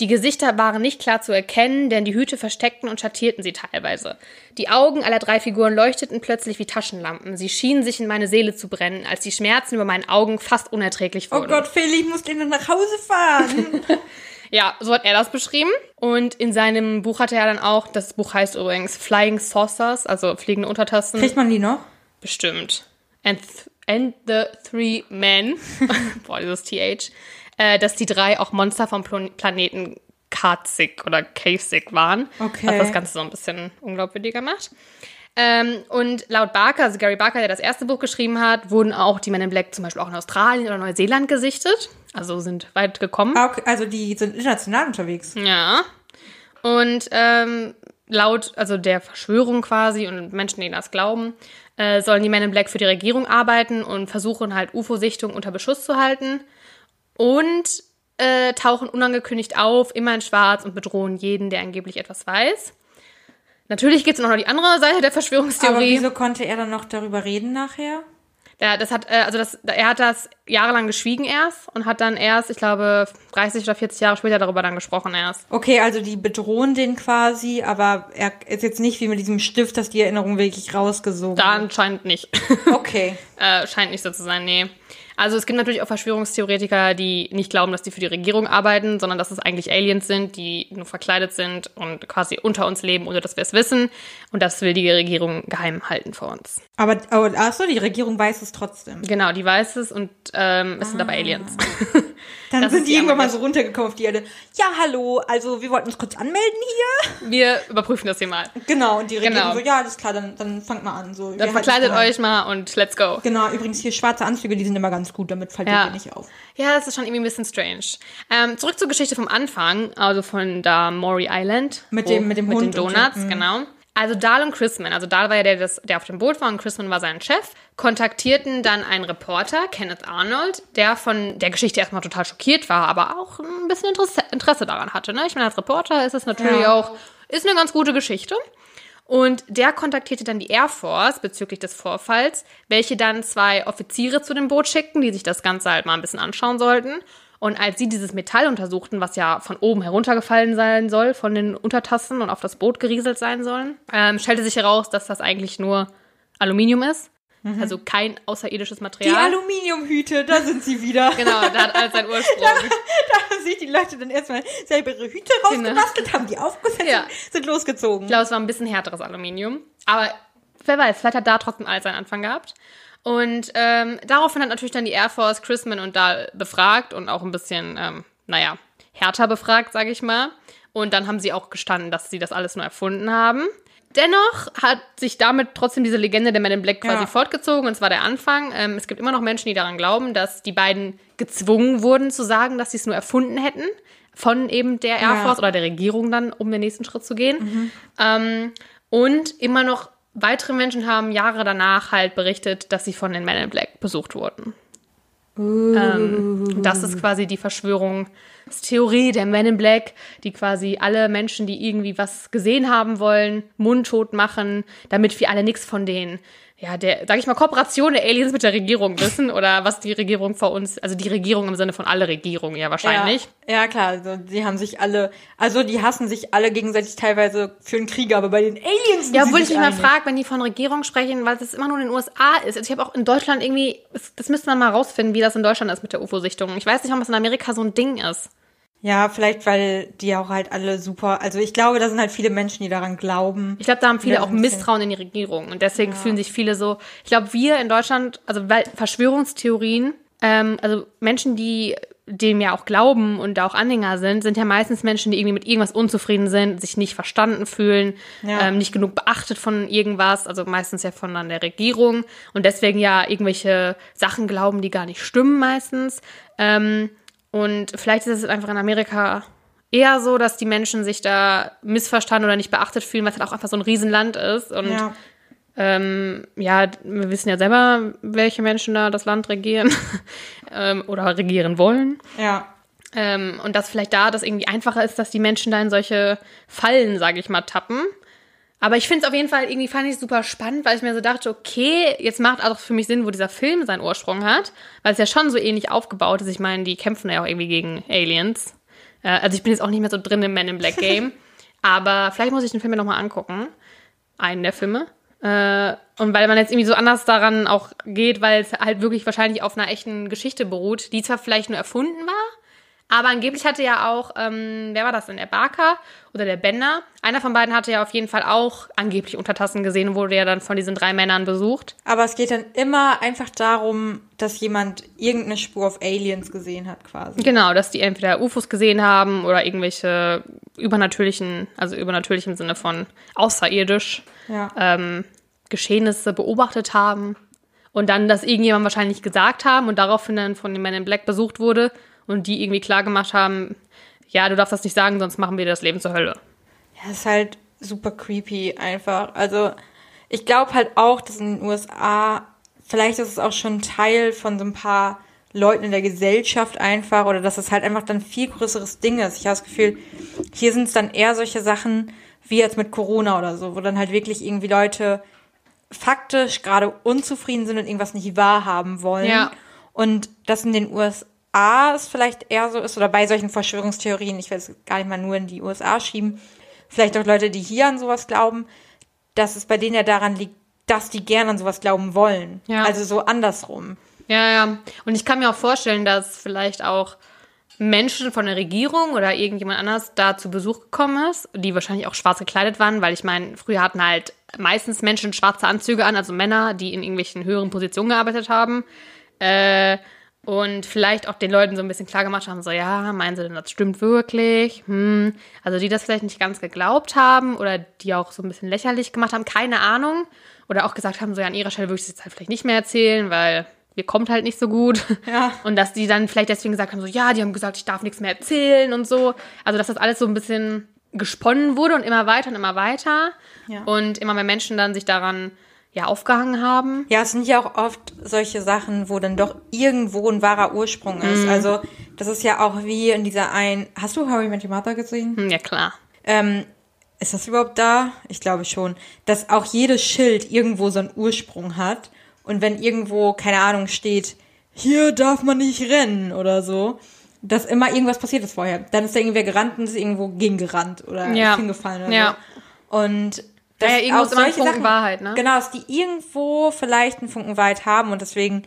die Gesichter waren nicht klar zu erkennen, denn die Hüte versteckten und schattierten sie teilweise. Die Augen aller drei Figuren leuchteten plötzlich wie Taschenlampen. Sie schienen sich in meine Seele zu brennen, als die Schmerzen über meinen Augen fast unerträglich Oh wurden. Gott, Feli, ich muss den nach Hause fahren. Ja, so hat er das beschrieben. Und in seinem Buch hatte er dann auch, das Buch heißt übrigens Flying Saucers, also fliegende Untertassen. Kriegt man die noch? Bestimmt. And, th and the Three Men, boah, dieses TH, äh, dass die drei auch Monster vom Plan Planeten Karzig oder Kasich waren. Okay. Was das Ganze so ein bisschen unglaubwürdiger macht. Ähm, und laut Barker, also Gary Barker, der das erste Buch geschrieben hat, wurden auch die Men in Black zum Beispiel auch in Australien oder Neuseeland gesichtet. Also sind weit gekommen. Ah, okay, Also die sind international unterwegs. Ja. Und ähm, laut, also der Verschwörung quasi und Menschen, die das glauben, äh, sollen die Men in Black für die Regierung arbeiten und versuchen halt UFO-Sichtung unter Beschuss zu halten. Und äh, tauchen unangekündigt auf, immer in schwarz und bedrohen jeden, der angeblich etwas weiß. Natürlich gibt es noch die andere Seite der Verschwörungstheorie. Aber wieso konnte er dann noch darüber reden nachher? Ja, das hat, äh, also das, er hat das jahrelang geschwiegen erst und hat dann erst, ich glaube, 30 oder 40 Jahre später darüber dann gesprochen erst. Okay, also die bedrohen den quasi, aber er ist jetzt nicht wie mit diesem Stift, dass die Erinnerung wirklich rausgesogen Da anscheinend nicht. Okay. äh, scheint nicht so zu sein, nee. Also es gibt natürlich auch Verschwörungstheoretiker, die nicht glauben, dass die für die Regierung arbeiten, sondern dass es eigentlich Aliens sind, die nur verkleidet sind und quasi unter uns leben, ohne dass wir es wissen. Und das will die Regierung geheim halten vor uns. Aber, oh, ach so, die Regierung weiß es trotzdem. Genau, die weiß es und ähm, es sind aber Aliens. Dann Das sind die irgendwann mal so runtergekommen auf die Erde. Ja, hallo, also wir wollten uns kurz anmelden hier. Wir überprüfen das hier mal. Genau, und die Regierung Genau. so, ja, alles klar, dann, dann fangt mal an. So, Dann verkleidet euch mal und let's go. Genau, übrigens hier schwarze Anzüge, die sind immer ganz gut, damit fällt Ja. ihr nicht auf. Ja, das ist schon irgendwie ein bisschen strange. Ähm, zurück zur Geschichte vom Anfang, also von da Maury Island. Mit dem- mit dem mit Hund den und so, Donuts, mhm. genau. Also Dahl und Chrisman, also Dahl war ja der, der auf dem Boot war und Chrisman war sein Chef, kontaktierten dann einen Reporter, Kenneth Arnold, der von der Geschichte erstmal total schockiert war, aber auch ein bisschen Interesse, Interesse daran hatte. Ne? Ich meine, als Reporter ist es natürlich Ja. auch, ist eine ganz gute Geschichte. Und der kontaktierte dann die Air Force bezüglich des Vorfalls, welche dann zwei Offiziere zu dem Boot schickten, die sich das Ganze halt mal ein bisschen anschauen sollten. Und als sie dieses Metall untersuchten, was ja von oben heruntergefallen sein soll, von den Untertassen und auf das Boot gerieselt sein sollen, ähm, stellte sich heraus, dass das eigentlich nur Aluminium ist. Also kein außerirdisches Die Material. Aluminiumhüte, da sind sie wieder. genau, da hat alles seinen Ursprung. Da haben sich die Leute dann erstmal selber ihre Hüte rausgebastelt, haben die aufgesetzt Ja. und sind losgezogen. Ich glaube, es war ein bisschen härteres Aluminium. Aber wer weiß, vielleicht hat da trotzdem alles seinen Anfang gehabt. Und ähm, daraufhin hat natürlich dann die Air Force Chrisman und Dahl befragt und auch ein bisschen, ähm, naja, härter befragt, sage ich mal. Und dann haben sie auch gestanden, dass sie das alles nur erfunden haben. Dennoch hat sich damit trotzdem diese Legende der Men in Black quasi Ja. fortgezogen und zwar der Anfang. Ähm, es gibt immer noch Menschen, die daran glauben, dass die beiden gezwungen wurden zu sagen, dass sie es nur erfunden hätten von eben der Air Ja. Force oder der Regierung dann, um den nächsten Schritt zu gehen. Ähm, und immer noch weitere Menschen haben Jahre danach halt berichtet, dass sie von den Men in Black besucht wurden. Ähm, das ist quasi die Verschwörungstheorie der Men in Black, die quasi alle Menschen, die irgendwie was gesehen haben wollen, mundtot machen, damit wir alle nichts von den, ja, der, sag ich mal, Kooperation der Aliens mit der Regierung wissen oder was die Regierung vor uns, also die Regierung im Sinne von alle Regierungen, ja, wahrscheinlich. Ja, ja klar, also die haben sich alle, also die hassen sich alle gegenseitig teilweise für einen Krieg, aber bei den Aliens sind Ja, obwohl ich mich mal frage, wenn die von Regierung sprechen, weil es immer nur in den USA ist. Also ich habe auch in Deutschland irgendwie, das, das müsste man mal rausfinden, wie das in Deutschland ist mit der UFO-Sichtung. Ich weiß nicht, ob das in Amerika so ein Ding ist. Ja, vielleicht, weil die auch halt alle super, also ich glaube, da sind halt viele Menschen, die daran glauben. Ich glaube, da haben viele Ja, auch. Misstrauen in die Regierung und deswegen fühlen sich viele so. Ich glaube, wir in Deutschland, also weil Verschwörungstheorien, ähm, also Menschen, die dem ja auch glauben und da auch Anhänger sind, sind ja meistens Menschen, die irgendwie mit irgendwas unzufrieden sind, sich nicht verstanden fühlen, Ja. ähm, nicht genug beachtet von irgendwas, also meistens ja von dann der Regierung und deswegen ja irgendwelche Sachen glauben, die gar nicht stimmen meistens. Ähm, und vielleicht ist es einfach in Amerika eher so, dass die Menschen sich da missverstanden oder nicht beachtet fühlen, weil es halt auch einfach so ein Riesenland ist. Und ja, ähm, ja wir wissen ja selber, welche Menschen da das Land regieren ähm, oder regieren wollen. ja. Ähm, und dass vielleicht da das irgendwie einfacher ist, dass die Menschen da in solche Fallen, sage ich mal, tappen. Aber ich finde es auf jeden Fall irgendwie fand ich super spannend, weil ich mir so dachte, okay, jetzt macht auch für mich Sinn, wo dieser Film seinen Ursprung hat, weil es ja schon so ähnlich aufgebaut ist. Ich meine, die kämpfen ja auch irgendwie gegen Aliens. Äh, also ich bin jetzt auch nicht mehr so drin im Men in Black Game, aber vielleicht muss ich den Film ja nochmal angucken. Einen der Filme. Äh, und weil man jetzt irgendwie so anders daran auch geht, weil es halt wirklich wahrscheinlich auf einer echten Geschichte beruht, die zwar vielleicht nur erfunden war, aber angeblich hatte ja auch, ähm, wer war das denn, der Barker oder der Bender? Einer von beiden hatte ja auf jeden Fall auch angeblich Untertassen gesehen und wurde ja dann von diesen drei Männern besucht. Aber es geht dann immer einfach darum, dass jemand irgendeine Spur auf Aliens gesehen hat, quasi. Genau, dass die entweder UFOs gesehen haben oder irgendwelche übernatürlichen, also übernatürlich im Sinne von außerirdisch, Ja. ähm, Geschehnisse beobachtet haben und dann das irgendjemand wahrscheinlich gesagt haben und daraufhin dann von den Men in Black besucht wurde und die irgendwie klar gemacht haben, ja, du darfst das nicht sagen, sonst machen wir dir das Leben zur Hölle. Ja, ist halt super creepy einfach. Also ich glaube halt auch, dass in den USA, vielleicht ist es auch schon Teil von so ein paar Leuten in der Gesellschaft einfach oder dass es halt einfach dann viel größeres Ding ist. Ich habe das Gefühl, hier sind es dann eher solche Sachen wie jetzt mit Corona oder so, wo dann halt wirklich irgendwie Leute faktisch gerade unzufrieden sind und irgendwas nicht wahrhaben wollen. Ja. Und das in den USA es vielleicht eher so ist, oder bei solchen Verschwörungstheorien, ich will es gar nicht mal nur in die USA schieben, vielleicht auch Leute, die hier an sowas glauben, dass es bei denen ja daran liegt, dass die gerne an sowas glauben wollen. Ja. Also so andersrum. Ja, ja. Und ich kann mir auch vorstellen, dass vielleicht auch Menschen von der Regierung oder irgendjemand anders da zu Besuch gekommen ist, die wahrscheinlich auch schwarz gekleidet waren, weil ich meine, früher hatten halt meistens Menschen schwarze Anzüge an, also Männer, die in irgendwelchen höheren Positionen gearbeitet haben. Äh, und vielleicht auch den Leuten so ein bisschen klar gemacht haben, so, ja, meinen sie denn, das stimmt wirklich? Hm. Also die das vielleicht nicht ganz geglaubt haben oder die auch so ein bisschen lächerlich gemacht haben, keine Ahnung. Oder auch gesagt haben, so, ja, an ihrer Stelle würde ich es jetzt halt vielleicht nicht mehr erzählen, weil mir kommt halt nicht so gut. Ja. Und dass die dann vielleicht deswegen gesagt haben, so, ja, die haben gesagt, ich darf nichts mehr erzählen und so. Also, dass das alles so ein bisschen gesponnen wurde und immer weiter und immer weiter. Ja. Und immer mehr Menschen dann sich daran, ja, aufgehangen haben. Ja, es sind ja auch oft solche Sachen, wo dann doch irgendwo ein wahrer Ursprung ist. Also, das ist ja auch wie in dieser ein. Hast du Harry Met Your Mother gesehen? Hm, ja, klar. Ähm, ist das überhaupt da? Ich glaube schon. Dass auch jedes Schild irgendwo so einen Ursprung hat. Und wenn irgendwo, keine Ahnung, steht, hier darf man nicht rennen oder so, dass immer irgendwas passiert ist vorher. Dann ist da irgendwer gerannt und ist irgendwo gegengerannt oder Ja. hingefallen oder Ja. so. Und Ja, ja, irgendwo auch ist immer ein Funken Wahrheit, ne? Genau, dass die irgendwo vielleicht einen Funken Wahrheit haben und deswegen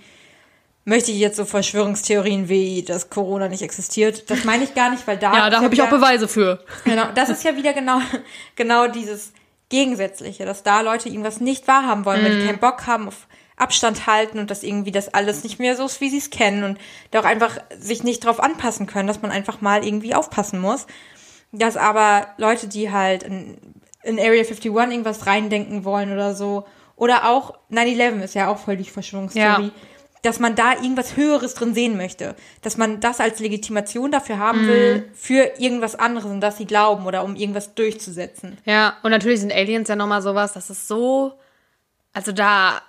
möchte ich jetzt so Verschwörungstheorien wie, dass Corona nicht existiert. Das meine ich gar nicht, weil da Ja, da habe ich auch wieder- Beweise für. Genau, das ist ja wieder genau, genau dieses Gegensätzliche, dass da Leute irgendwas nicht wahrhaben wollen, weil die keinen Bock haben auf Abstand halten und dass irgendwie das alles nicht mehr so ist, wie sie es kennen und da auch einfach sich nicht drauf anpassen können, dass man einfach mal irgendwie aufpassen muss. Dass aber Leute, die halt in, Area 51 irgendwas reindenken wollen oder so, oder auch 9-11 ist ja auch voll die Verschwörungstheorie, Ja. dass man da irgendwas Höheres drin sehen möchte. Dass man das als Legitimation dafür haben will, für irgendwas anderes, und das sie glauben oder um irgendwas durchzusetzen. Ja, und natürlich sind Aliens ja nochmal sowas, das ist so, also da,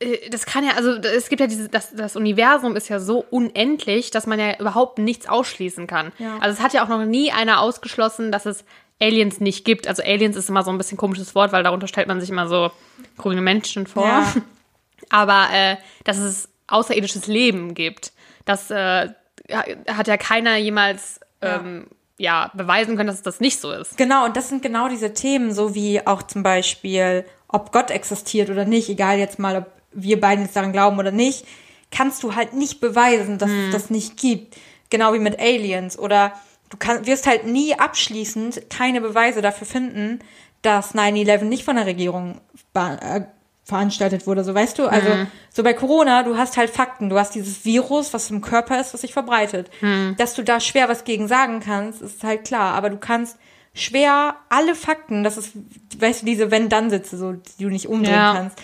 äh, das kann ja, also es gibt ja dieses, das, das Universum ist ja so unendlich, dass man ja überhaupt nichts ausschließen kann. Ja. Also es hat ja auch noch nie einer ausgeschlossen, dass es Aliens nicht gibt. Also Aliens ist immer so ein bisschen komisches Wort, weil darunter stellt man sich immer so grüne Menschen vor. Ja. Aber äh, dass es außerirdisches Leben gibt, das äh, hat ja keiner jemals ähm, ja, beweisen können, dass es das nicht so ist. Genau, und das sind genau diese Themen, so wie auch zum Beispiel, ob Gott existiert oder nicht, egal jetzt mal, ob wir beiden jetzt daran glauben oder nicht, kannst du halt nicht beweisen, dass es das nicht gibt. Genau wie mit Aliens. Oder du kann, wirst halt nie abschließend keine Beweise dafür finden, dass 9-11 nicht von der Regierung äh, veranstaltet wurde. So weißt du, also so bei Corona, du hast halt Fakten, du hast dieses Virus, was im Körper ist, was sich verbreitet. Dass du da schwer was gegen sagen kannst, ist halt klar, aber du kannst schwer alle Fakten, das ist, weißt du, diese Wenn-Dann-Sitze, so, die du nicht umdrehen Ja. kannst.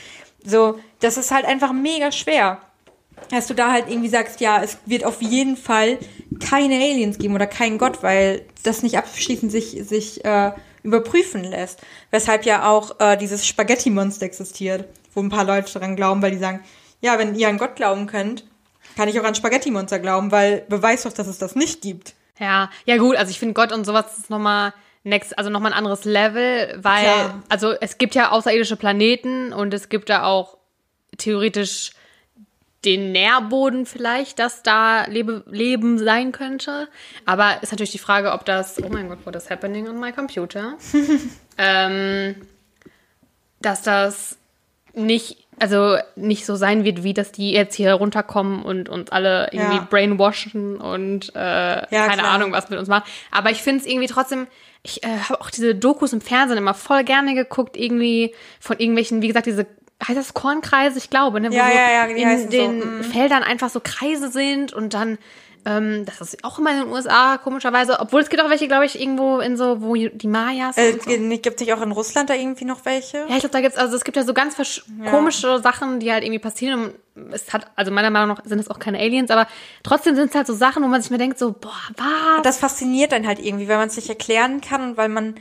So, das ist halt einfach mega schwer. Dass du da halt irgendwie sagst, ja, es wird auf jeden Fall keine Aliens geben oder keinen Gott, weil das nicht abschließend sich, sich äh, überprüfen lässt. Weshalb ja auch äh, dieses Spaghetti-Monster existiert, wo ein paar Leute dran glauben, weil die sagen, ja, wenn ihr an Gott glauben könnt, kann ich auch an Spaghetti-Monster glauben, weil beweist doch, dass es das nicht gibt. Ja, ja gut, also ich finde Gott und sowas ist nochmal next, also nochmal ein anderes Level, weil, Klar. also es gibt ja außerirdische Planeten und es gibt da auch theoretisch den Nährboden vielleicht, dass da Lebe, Leben sein könnte. Aber ist natürlich die Frage, ob das, oh mein Gott, what is happening on my computer? ähm, dass das nicht, also nicht so sein wird, wie dass die jetzt hier runterkommen und uns alle irgendwie Ja. brainwashen und äh, keine klar. Ahnung, was mit uns machen. Aber ich finde es irgendwie trotzdem, ich äh, habe auch diese Dokus im Fernsehen immer voll gerne geguckt, irgendwie von irgendwelchen, wie gesagt, diese heißt das Kornkreise, ich glaube, ne? Wo Ja, so ja, ja, in heißen so, den mm. Feldern einfach so Kreise sind und dann ähm, das ist auch immer in den USA, komischerweise. Obwohl es gibt auch welche, glaube ich, irgendwo in so, wo die Mayas. Äh, und so. Gibt es nicht auch in Russland da irgendwie noch welche? Ja, ich glaube, da gibt's also es gibt ja so ganz versch- komische Sachen, die halt irgendwie passieren. Es hat, also meiner Meinung nach sind es auch keine Aliens, aber trotzdem sind es halt so Sachen, wo man sich mir denkt, so, boah, was? das fasziniert dann halt irgendwie, weil man es nicht erklären kann und weil man,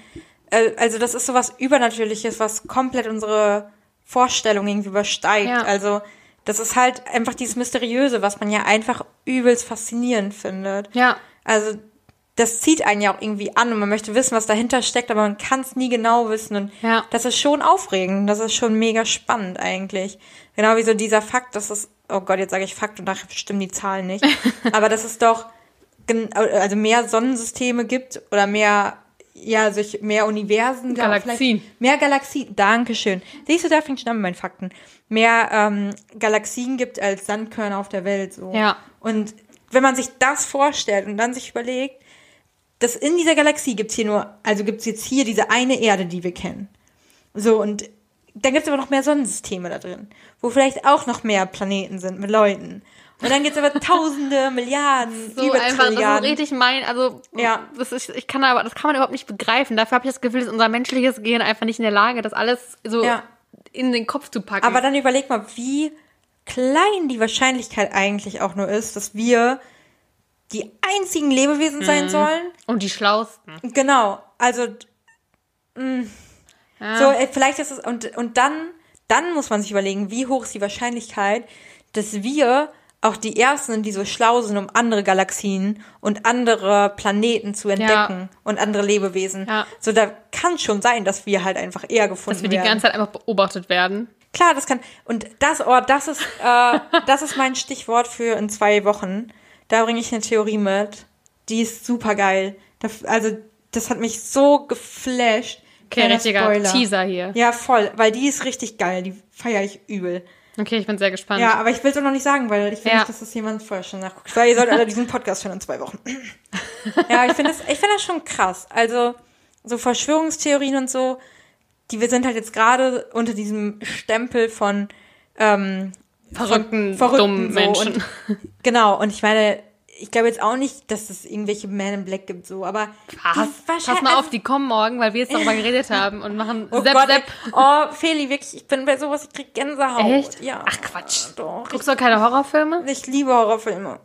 äh, also das ist sowas Übernatürliches, was komplett unsere Vorstellung irgendwie übersteigt. Ja. Also, das ist halt einfach dieses Mysteriöse, was man ja einfach übelst faszinierend findet. Ja. Also, das zieht einen ja auch irgendwie an und man möchte wissen, was dahinter steckt, aber man kann es nie genau wissen. Und Ja. das ist schon aufregend. Das ist schon mega spannend eigentlich. Genau wie so dieser Fakt, dass es, oh Gott, jetzt sage ich Fakt und nachher stimmen die Zahlen nicht. aber dass es doch also mehr Sonnensysteme gibt oder mehr, ja, solch, mehr Universen. Galaxien. Mehr Galaxien. Dankeschön. Siehst du, da fängt schon an mit meinen Fakten. Mehr ähm, Galaxien gibt als Sandkörner auf der Welt. So. Ja. Und wenn man sich das vorstellt und dann sich überlegt, dass in dieser Galaxie gibt's hier nur, also gibt's jetzt hier diese eine Erde, die wir kennen. So, und dann gibt's aber noch mehr Sonnensysteme da drin, wo vielleicht auch noch mehr Planeten sind mit Leuten. Und dann gibt's aber Tausende, Milliarden, So über einfach, das ist Trilliarden. richtig mein, also Ja. das ist, ich kann aber, das kann man überhaupt nicht begreifen. Dafür habe ich das Gefühl, dass unser menschliches Gehirn einfach nicht in der Lage, das alles so Ja. in den Kopf zu packen. Aber dann überleg mal, wie klein die Wahrscheinlichkeit eigentlich auch nur ist, dass wir die einzigen Lebewesen Mhm. sein sollen. Und die Schlausten. Genau, also Ja. So, äh, vielleicht ist es, und, und dann, dann muss man sich überlegen, wie hoch ist die Wahrscheinlichkeit, dass wir auch die Ersten die so schlau sind, um andere Galaxien und andere Planeten zu entdecken und andere Lebewesen. Ja. So, da kann schon sein, dass wir halt einfach eher gefunden dass wir die werden. ganze Zeit einfach beobachtet werden. Klar, das kann. Und das, oh, das ist, äh, das ist mein Stichwort für in zwei Wochen. Da bringe ich eine Theorie mit. Die ist super geil. Also, das hat mich so geflasht. Okay, richtiger Spoiler. Teaser hier. Ja, voll, weil die ist richtig geil. Die feiere ich übel. Okay, ich bin sehr gespannt. Ja, aber ich will es auch noch nicht sagen, weil ich will Ja. nicht, dass das jemand vorher schon nachguckt. Weil ihr sollt alle diesen Podcast hören in zwei Wochen. ja, ich finde das, ich finde das schon krass. Also, so Verschwörungstheorien und so, die wir sind halt jetzt gerade unter diesem Stempel von ähm, Verrückten, Verrückten dummen so. Menschen. Und, genau, und ich meine, ich glaube jetzt auch nicht, dass es irgendwelche Man in Black gibt, so, aber Pass, die pass mal auf, die kommen morgen, weil wir jetzt darüber geredet haben und machen Oh Sepp, Gott, Sepp. ey. oh, Feli, wirklich, ich bin bei sowas, ich krieg Gänsehaut. Echt? Ja. Ach Quatsch. Doch, Guckst du keine Horrorfilme? ich liebe Horrorfilme.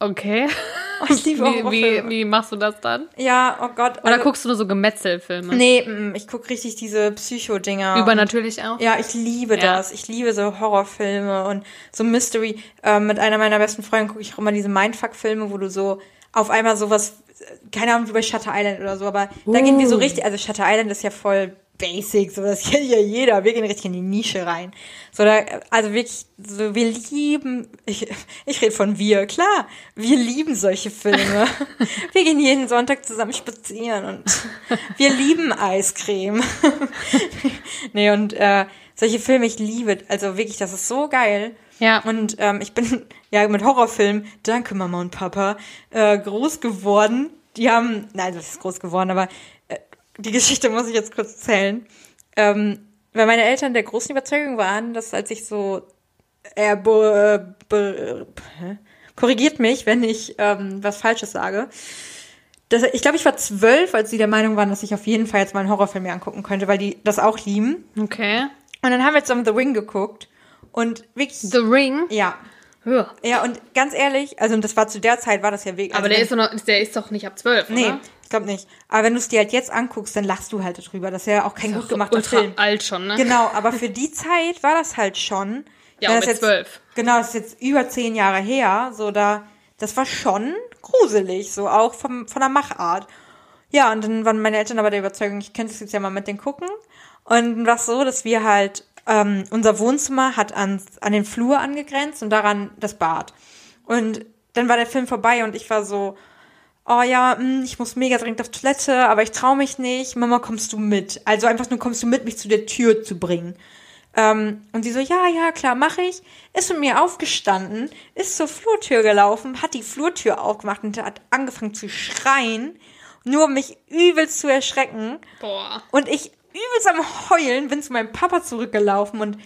Okay. Oh, ich liebe Wie, wie, wie machst du das dann? Ja, oh Gott. Oder also- guckst du nur so Gemetzelfilme? Nee, mm, ich guck richtig diese Psycho-Dinger. Übernatürlich auch? Ja, ich liebe Ja. das. Ich liebe so Horrorfilme und so Mystery. Ähm, mit einer meiner besten Freunde gucke ich auch immer diese Mindfuck-Filme, wo du so auf einmal sowas, keine Ahnung, wie bei Shutter Island oder so, aber da gehen wir so Uh. richtig, also Shutter Island ist ja voll basic, so das kennt ja jeder. Wir gehen richtig in die Nische rein. So da, also wirklich, so wir lieben, ich, ich rede von wir, klar, wir lieben solche Filme. wir gehen jeden Sonntag zusammen spazieren und wir lieben Eiscreme. nee, und äh, solche Filme, ich liebe, also wirklich, das ist so geil. Ja. Und ähm, ich bin ja mit Horrorfilmen, danke Mama und Papa, äh, groß geworden. Die haben, nein, das ist groß geworden, aber die Geschichte muss ich jetzt kurz erzählen. Ähm, weil meine Eltern der großen Überzeugung waren, dass als ich so, er be, be, korrigiert mich, wenn ich ähm, was Falsches sage. Das, ich glaube, ich war zwölf, als sie der Meinung waren, dass ich auf jeden Fall jetzt mal einen Horrorfilm mir angucken könnte, weil die das auch lieben. Okay. Und dann haben wir zusammen The Ring geguckt. Und wirklich, The Ring? ja, Ja. ja, und ganz ehrlich, also und das war zu der Zeit, war das ja wirklich. Aber also der wenn- ist, doch noch, der ist doch nicht ab zwölf, Nee, oder? ich glaube nicht. Aber wenn du es dir halt jetzt anguckst, dann lachst du halt darüber. Das ist ja auch kein gut gemachter Ultra Film. alt schon, ne? Genau, aber für die Zeit war das halt schon. Ja, das mit jetzt, zwölf. Genau, das ist jetzt über zehn Jahre her. So, da, das war schon gruselig, so auch vom, von der Machart. Ja, und dann waren meine Eltern aber der Überzeugung, ich könnte es jetzt ja mal mit denen gucken. Und dann war es so, dass wir halt, ähm, unser Wohnzimmer hat an, an den Flur angegrenzt und daran das Bad. Und dann war der Film vorbei und ich war so, oh ja, hm, ich muss mega dringend auf Toilette, aber ich traue mich nicht. Mama, kommst du mit? Also einfach nur kommst du mit, mich zu der Tür zu bringen. Ähm, und sie so, ja, ja, klar, mache ich. Ist mit mir aufgestanden, ist zur Flurtür gelaufen, hat die Flurtür aufgemacht und hat angefangen zu schreien, nur um mich übelst zu erschrecken. Boah. Und ich übelst am Heulen bin zu meinem Papa zurückgelaufen und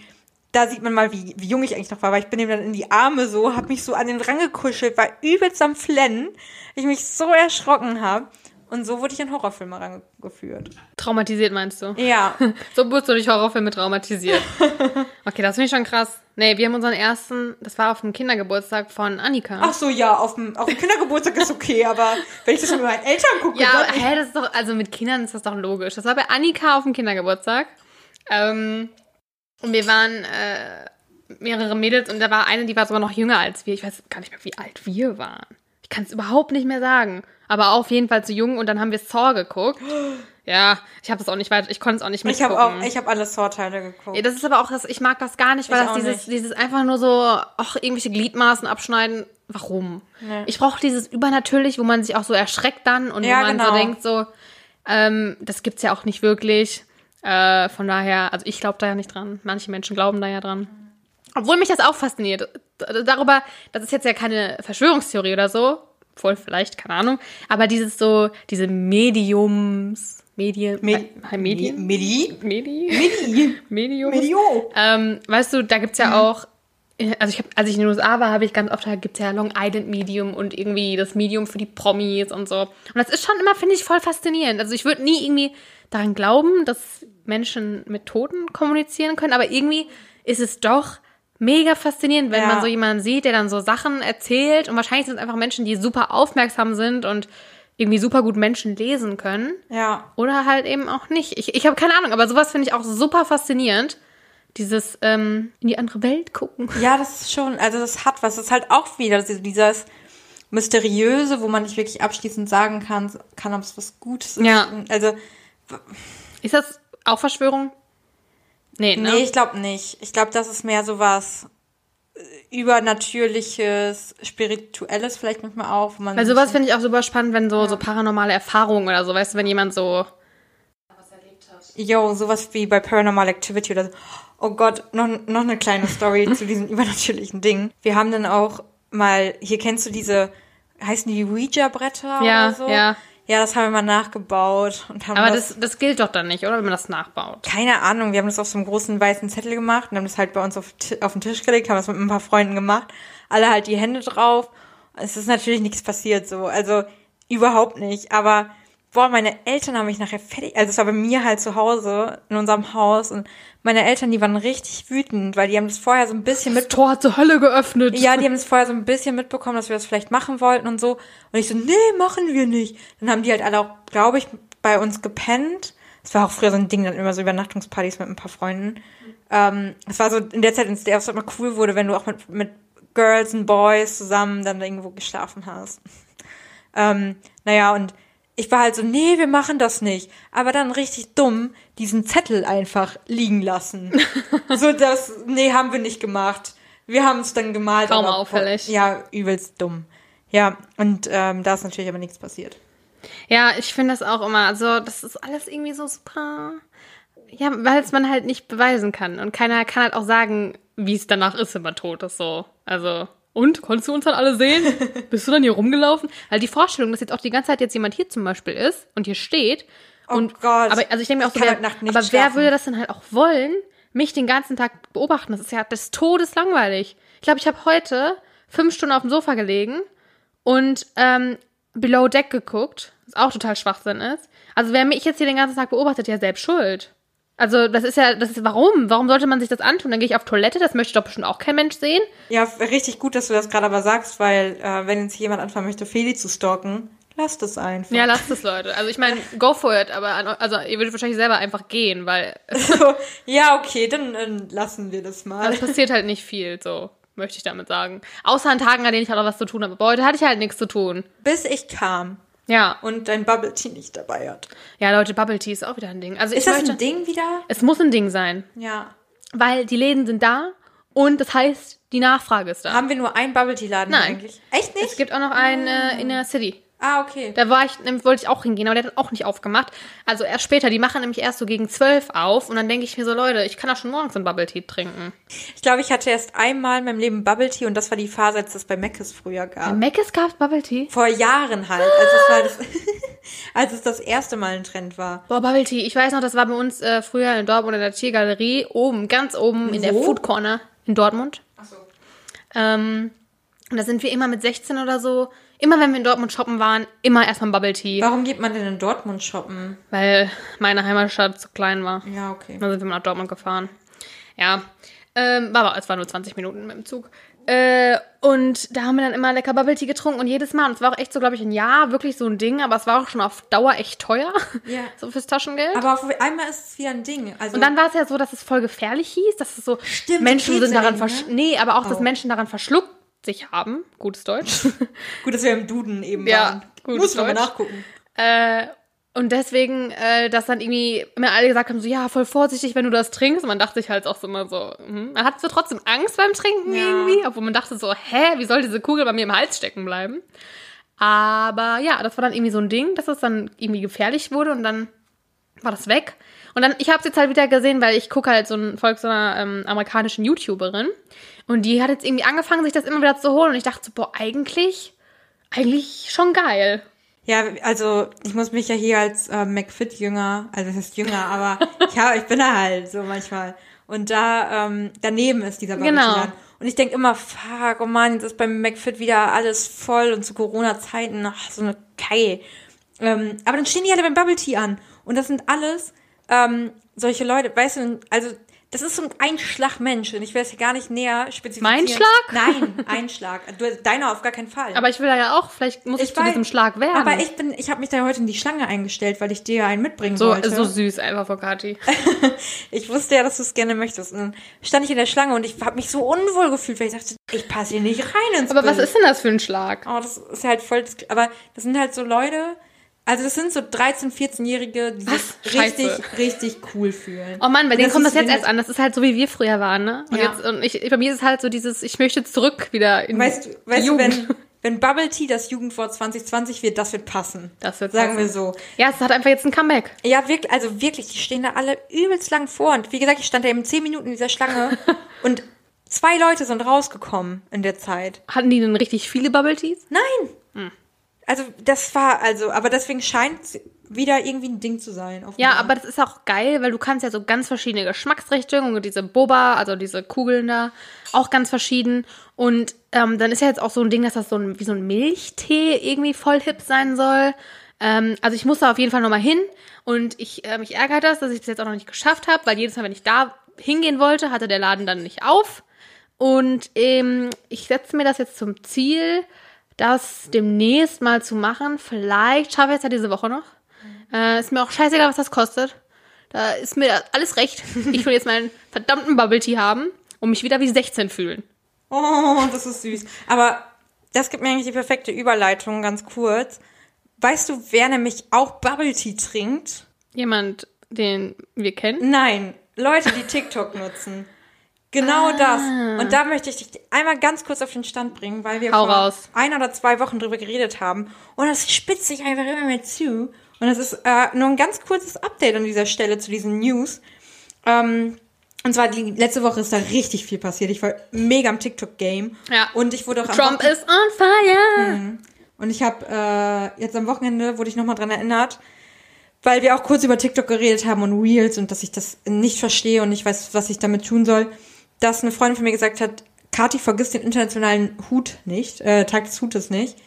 da sieht man mal, wie, wie jung ich eigentlich noch war, weil ich bin ihm dann in die Arme so, hab mich so an den Rang gekuschelt, war übelst am Flennen, ich mich so erschrocken habe. Und so wurde ich in Horrorfilme rangeführt. Traumatisiert meinst du? Ja. So wurdest du durch Horrorfilme traumatisiert. Okay, das finde ich schon krass. Nee, wir haben unseren ersten, das war auf dem Kindergeburtstag von Annika. Ach so, ja, auf dem, auf dem Kindergeburtstag ist okay, aber wenn ich das mit meinen Eltern gucke, ja, dann hä, das ist doch, also mit Kindern ist das doch logisch. Das war bei Annika auf dem Kindergeburtstag. Ähm, Und wir waren äh, mehrere Mädels und da war eine, die war sogar noch jünger als wir. Ich weiß gar nicht mehr, wie alt wir waren. Ich kann es überhaupt nicht mehr sagen. Aber auf jeden Fall zu jung und dann haben wir Saw geguckt. Ja, ich habe das auch nicht weiter, ich konnte es auch nicht Ich mitgucken. habe auch, ich habe alle Saw-Teile geguckt. Ja, das ist aber auch das, ich mag das gar nicht, weil Ich das dieses, nicht. dieses einfach nur so, ach, irgendwelche Gliedmaßen abschneiden. Warum? Nee. Ich brauche dieses übernatürlich, wo man sich auch so erschreckt dann und Ja, wo man so genau. denkt, so, ähm, das gibt's ja auch nicht wirklich. Äh, von daher, also ich glaube da ja nicht dran. Manche Menschen glauben da ja dran. Obwohl mich das auch fasziniert. Darüber, das ist jetzt ja keine Verschwörungstheorie oder so. Wohl vielleicht, keine Ahnung. Aber dieses so, diese Mediums, Medien, Me- äh, Medien? Medi? Medi? Medi? Medio. Ähm, weißt du, da gibt's ja auch, äh, also ich hab, als ich in den USA war, habe ich ganz oft, da gibt's ja Long Island Medium und irgendwie das Medium für die Promis und so. Und das ist schon immer, finde ich, voll faszinierend. Also ich würde nie irgendwie daran glauben, dass Menschen mit Toten kommunizieren können, aber irgendwie ist es doch mega faszinierend, wenn Ja. man so jemanden sieht, der dann so Sachen erzählt und wahrscheinlich sind es einfach Menschen, die super aufmerksam sind und irgendwie super gut Menschen lesen können. Ja. Oder halt eben auch nicht. Ich, ich habe keine Ahnung, aber sowas finde ich auch super faszinierend. Dieses ähm, in die andere Welt gucken. Ja, das ist schon, also das hat was. Das ist halt auch wieder dieses Mysteriöse, wo man nicht wirklich abschließend sagen kann, kann ob es was Gutes ist. Ja. Also, Ist das auch Verschwörung? Nee, ne? nee, ich glaube nicht. Ich glaube, das ist mehr so was äh, übernatürliches, spirituelles vielleicht manchmal auch. Wo man Weil sowas finde ich auch super spannend, wenn so, so paranormale Erfahrungen oder so, weißt du, wenn jemand so. Yo, sowas wie bei Paranormal Activity oder so. Oh Gott, noch, noch eine kleine Story zu diesen übernatürlichen Dingen. Wir haben dann auch mal, hier kennst du diese, heißen die Ouija-Bretter Ja, oder so? ja. Ja, das haben wir mal nachgebaut und haben Aber das, das, das gilt doch dann nicht, oder? Wenn man das nachbaut. keine Ahnung, wir haben das auf so einem großen weißen Zettel gemacht und haben das halt bei uns auf, auf den Tisch gelegt, haben das mit ein paar Freunden gemacht. Alle halt die Hände drauf. Es ist natürlich nichts passiert so, also überhaupt nicht. Aber boah, meine Eltern haben mich nachher fertig, also es war bei mir halt zu Hause in unserem Haus und meine Eltern, die waren richtig wütend, weil die haben das vorher so ein bisschen mit Das Tor zur Hölle geöffnet. ja, die haben es vorher so ein bisschen mitbekommen, dass wir das vielleicht machen wollten und so. Und ich so, nee, machen wir nicht. Dann haben die halt alle auch, glaube ich, bei uns gepennt. Es war auch früher so ein Ding, dann immer so Übernachtungspartys mit ein paar Freunden. Ähm, es war so in der Zeit, in der es immer cool wurde, wenn du auch mit, mit Girls und Boys zusammen dann irgendwo geschlafen hast. Ähm, naja, und ich war halt so, nee, wir machen das nicht. Aber dann richtig dumm diesen Zettel einfach liegen lassen. so das, nee, haben wir nicht gemacht. Wir haben es dann gemalt. Kaum aber- auffällig. Ja, übelst dumm. Ja, und ähm, da ist natürlich aber nichts passiert. Ja, ich finde das auch immer. Also, das ist alles irgendwie so super. Ja, weil es man halt nicht beweisen kann. Und keiner kann halt auch sagen, wie es danach ist, wenn man tot ist. So. Also. Und? Konntest du uns dann alle sehen? Bist du dann hier rumgelaufen? Weil die Vorstellung, dass jetzt auch die ganze Zeit jetzt jemand hier zum Beispiel ist und hier steht. Oh und, Gott. Aber also ich denke mir auch so, wer, aber wer schlafen. würde das denn halt auch wollen, mich den ganzen Tag beobachten? Das ist ja des Todes langweilig. Ich glaube, ich habe heute fünf Stunden auf dem Sofa gelegen und ähm, Below Deck geguckt, was auch total Schwachsinn ist. Also wer mich jetzt hier den ganzen Tag beobachtet, ja selbst schuld. Also das ist ja, das ist warum? Warum sollte man sich das antun? Dann gehe ich auf Toilette, das möchte doch bestimmt auch kein Mensch sehen. Ja, richtig gut, dass du das gerade aber sagst, weil äh, wenn jetzt jemand anfangen möchte, Feli zu stalken, lasst es einfach. Ja, lasst es, Leute. Also ich meine, go for it, aber also ihr würdet wahrscheinlich selber einfach gehen, weil es So, ja, okay, dann, dann lassen wir das mal. also passiert halt nicht viel, so möchte ich damit sagen. Außer an Tagen, an denen ich halt auch was zu tun habe. Aber heute hatte ich halt nichts zu tun. Bis ich kam Ja. und dein Bubble Tea nicht dabei hat. Ja, Leute, Bubble Tea ist auch wieder ein Ding. Also Ist das möchte, ein Ding wieder? Es muss ein Ding sein, Ja. weil die Läden sind da und das heißt, die Nachfrage ist da. Haben wir nur einen Bubble Tea Laden Nein. eigentlich? Echt nicht? Es gibt auch noch einen äh, in der City. Ah, okay. Da war ich, wollte ich auch hingehen, aber der hat auch nicht aufgemacht. Also erst später, die machen nämlich erst so gegen zwölf auf und dann denke ich mir so, Leute, ich kann auch schon morgens einen Bubble Tea trinken. Ich glaube, ich hatte erst einmal in meinem Leben Bubble Tea und das war die Phase, als es bei Mc's früher Bei gab. Mc's gab's Bubble Tea? Vor Jahren halt, als es, das, als es das erste Mal ein Trend war. Boah, Bubble Tea. Ich weiß noch, das war bei uns äh, früher in Dortmund in der Tiergalerie, oben, ganz oben in der Wo? Food Corner in Dortmund. Achso. Ähm, und da sind wir immer mit 16 oder so, immer wenn wir in Dortmund shoppen waren, immer erstmal Bubble Tea, Warum geht man denn in Dortmund shoppen? weil meine Heimatstadt zu klein war. Ja, okay. Dann sind wir nach Dortmund gefahren. Ja, Ähm, war aber, es war nur 20 Minuten mit dem Zug. Äh, und da haben wir dann immer lecker Bubble Tea getrunken und jedes Mal. Und es war auch echt so, glaube ich, ein Jahr wirklich so ein Ding, aber es war auch schon auf Dauer echt teuer. Ja. So fürs Taschengeld. Aber auf einmal ist es wieder ein Ding. Also und dann war es ja so, dass es voll gefährlich hieß, dass es so Stimmt, Menschen sind daran ne? Nee, aber auch, dass Oh. Menschen daran verschluckt sich haben. Gutes Deutsch. gut, dass wir im Duden eben Ja, waren. gut, Muss man mal nachgucken. Äh, und deswegen, äh, dass dann irgendwie immer alle gesagt haben, so, ja, voll vorsichtig, wenn du das trinkst. Und man dachte sich halt auch so immer so, hm. man hat so trotzdem Angst beim Trinken Ja. irgendwie, obwohl man dachte so, hä, wie soll diese Kugel bei mir im Hals stecken bleiben? Aber ja, das war dann irgendwie so ein Ding, dass es dann irgendwie gefährlich wurde und dann war das weg. Und dann, ich habe es jetzt halt wieder gesehen, weil ich gucke halt so ein Volk so einer ähm, amerikanischen YouTuberin und die hat jetzt irgendwie angefangen, sich das immer wieder zu holen und ich dachte so, boah, eigentlich, eigentlich schon geil. Ja, also ich muss mich ja hier als äh, McFit-Jünger, also das heißt Jünger, aber ja, ich bin da halt so manchmal. Und da ähm, daneben ist dieser Bubble Genau. Tea Laden. Und ich denke immer, fuck, oh Mann, jetzt ist beim McFit wieder alles voll und zu Corona-Zeiten, ach, so eine Kei. Ähm, aber dann stehen die alle beim Bubble Tea an. Und das sind alles ähm, solche Leute, weißt du, also das ist so ein Einschlagmensch. Und ich will es hier gar nicht näher spezifizieren. Mein Schlag? Nein, Einschlag. Du, deiner auf gar keinen Fall. Aber ich will da ja auch, vielleicht muss ich, zu weiß- diesem Schlag werden. Aber ich bin, ich habe mich da heute in die Schlange eingestellt, weil ich dir einen mitbringen so, wollte. so süß einfach vor Kati. ich wusste ja, dass du es gerne möchtest. Und dann stand ich in der Schlange und ich habe mich so unwohl gefühlt, weil ich dachte, ich passe hier nicht rein ins Aber was Bild. ist denn das für ein Schlag? Oh, das ist halt voll. Aber das sind halt so Leute. Also das sind so 13, 14-Jährige, die sich richtig, Scheiße. richtig cool fühlen. Oh Mann, bei denen kommt das jetzt erst an. Das ist halt so, wie wir früher waren, ne? Und, Ja. jetzt, und ich, bei mir ist es halt so dieses, ich möchte zurück wieder in Weißt, du- die weißt du, Jugend. wenn, wenn Bubble Tea das Jugendwort 2020 wird, das wird passen. Das wird Sagen wir passen. so. Ja, es hat einfach jetzt ein Comeback. Ja, wirklich, also wirklich, die stehen da alle übelst lang vor. Und wie gesagt, ich stand da eben 10 Minuten in dieser Schlange und zwei Leute sind rausgekommen in der Zeit. Hatten die denn richtig viele Bubble Teas? Nein! Also, das war, also, aber deswegen scheint es wieder irgendwie ein Ding zu sein. Ja, aber das ist auch geil, weil du kannst ja so ganz verschiedene Geschmacksrichtungen und diese Boba, also diese Kugeln da, auch ganz verschieden. Und ähm, dann ist ja jetzt auch so ein Ding, dass das so ein, wie so ein Milchtee irgendwie voll hip sein soll. Ähm, also ich muss da auf jeden Fall nochmal hin und ich, äh, mich ärgert das, dass ich das jetzt auch noch nicht geschafft habe, weil jedes Mal, wenn ich da hingehen wollte, hatte der Laden dann nicht auf. Und ähm, ich setze mir das jetzt zum Ziel, das demnächst mal zu machen. Vielleicht schaffe ich es ja diese Woche noch. Äh, ist mir auch scheißegal, was das kostet. Da ist mir alles recht. Ich will jetzt meinen verdammten Bubble Tea haben und mich wieder wie 16 fühlen. Oh, das ist süß. Aber das gibt mir eigentlich die perfekte Überleitung, ganz kurz. Weißt du, wer nämlich auch Bubble Tea trinkt? Jemand, den wir kennen. Nein, Leute, die TikTok nutzen. Genau Ah. das. Und da möchte ich dich einmal ganz kurz auf den Stand bringen, weil wir Hau vor raus. ein oder zwei Wochen drüber geredet haben. Und das spitzt sich einfach immer mehr zu. Und das ist äh, nur ein ganz kurzes Update an dieser Stelle zu diesen News. Ähm, und zwar die letzte Woche ist da richtig viel passiert. Ich war mega im TikTok-Game. Ja. Und ich wurde auch Trump Wochen- is on fire. und ich habe äh, jetzt am Wochenende wurde ich nochmal dran erinnert, weil wir auch kurz über TikTok geredet haben und Reels und dass ich das nicht verstehe und nicht weiß, was ich damit tun soll, dass eine Freundin von mir gesagt hat, Kati, vergiss den internationalen Hut nicht, äh, Tag des Hutes nicht,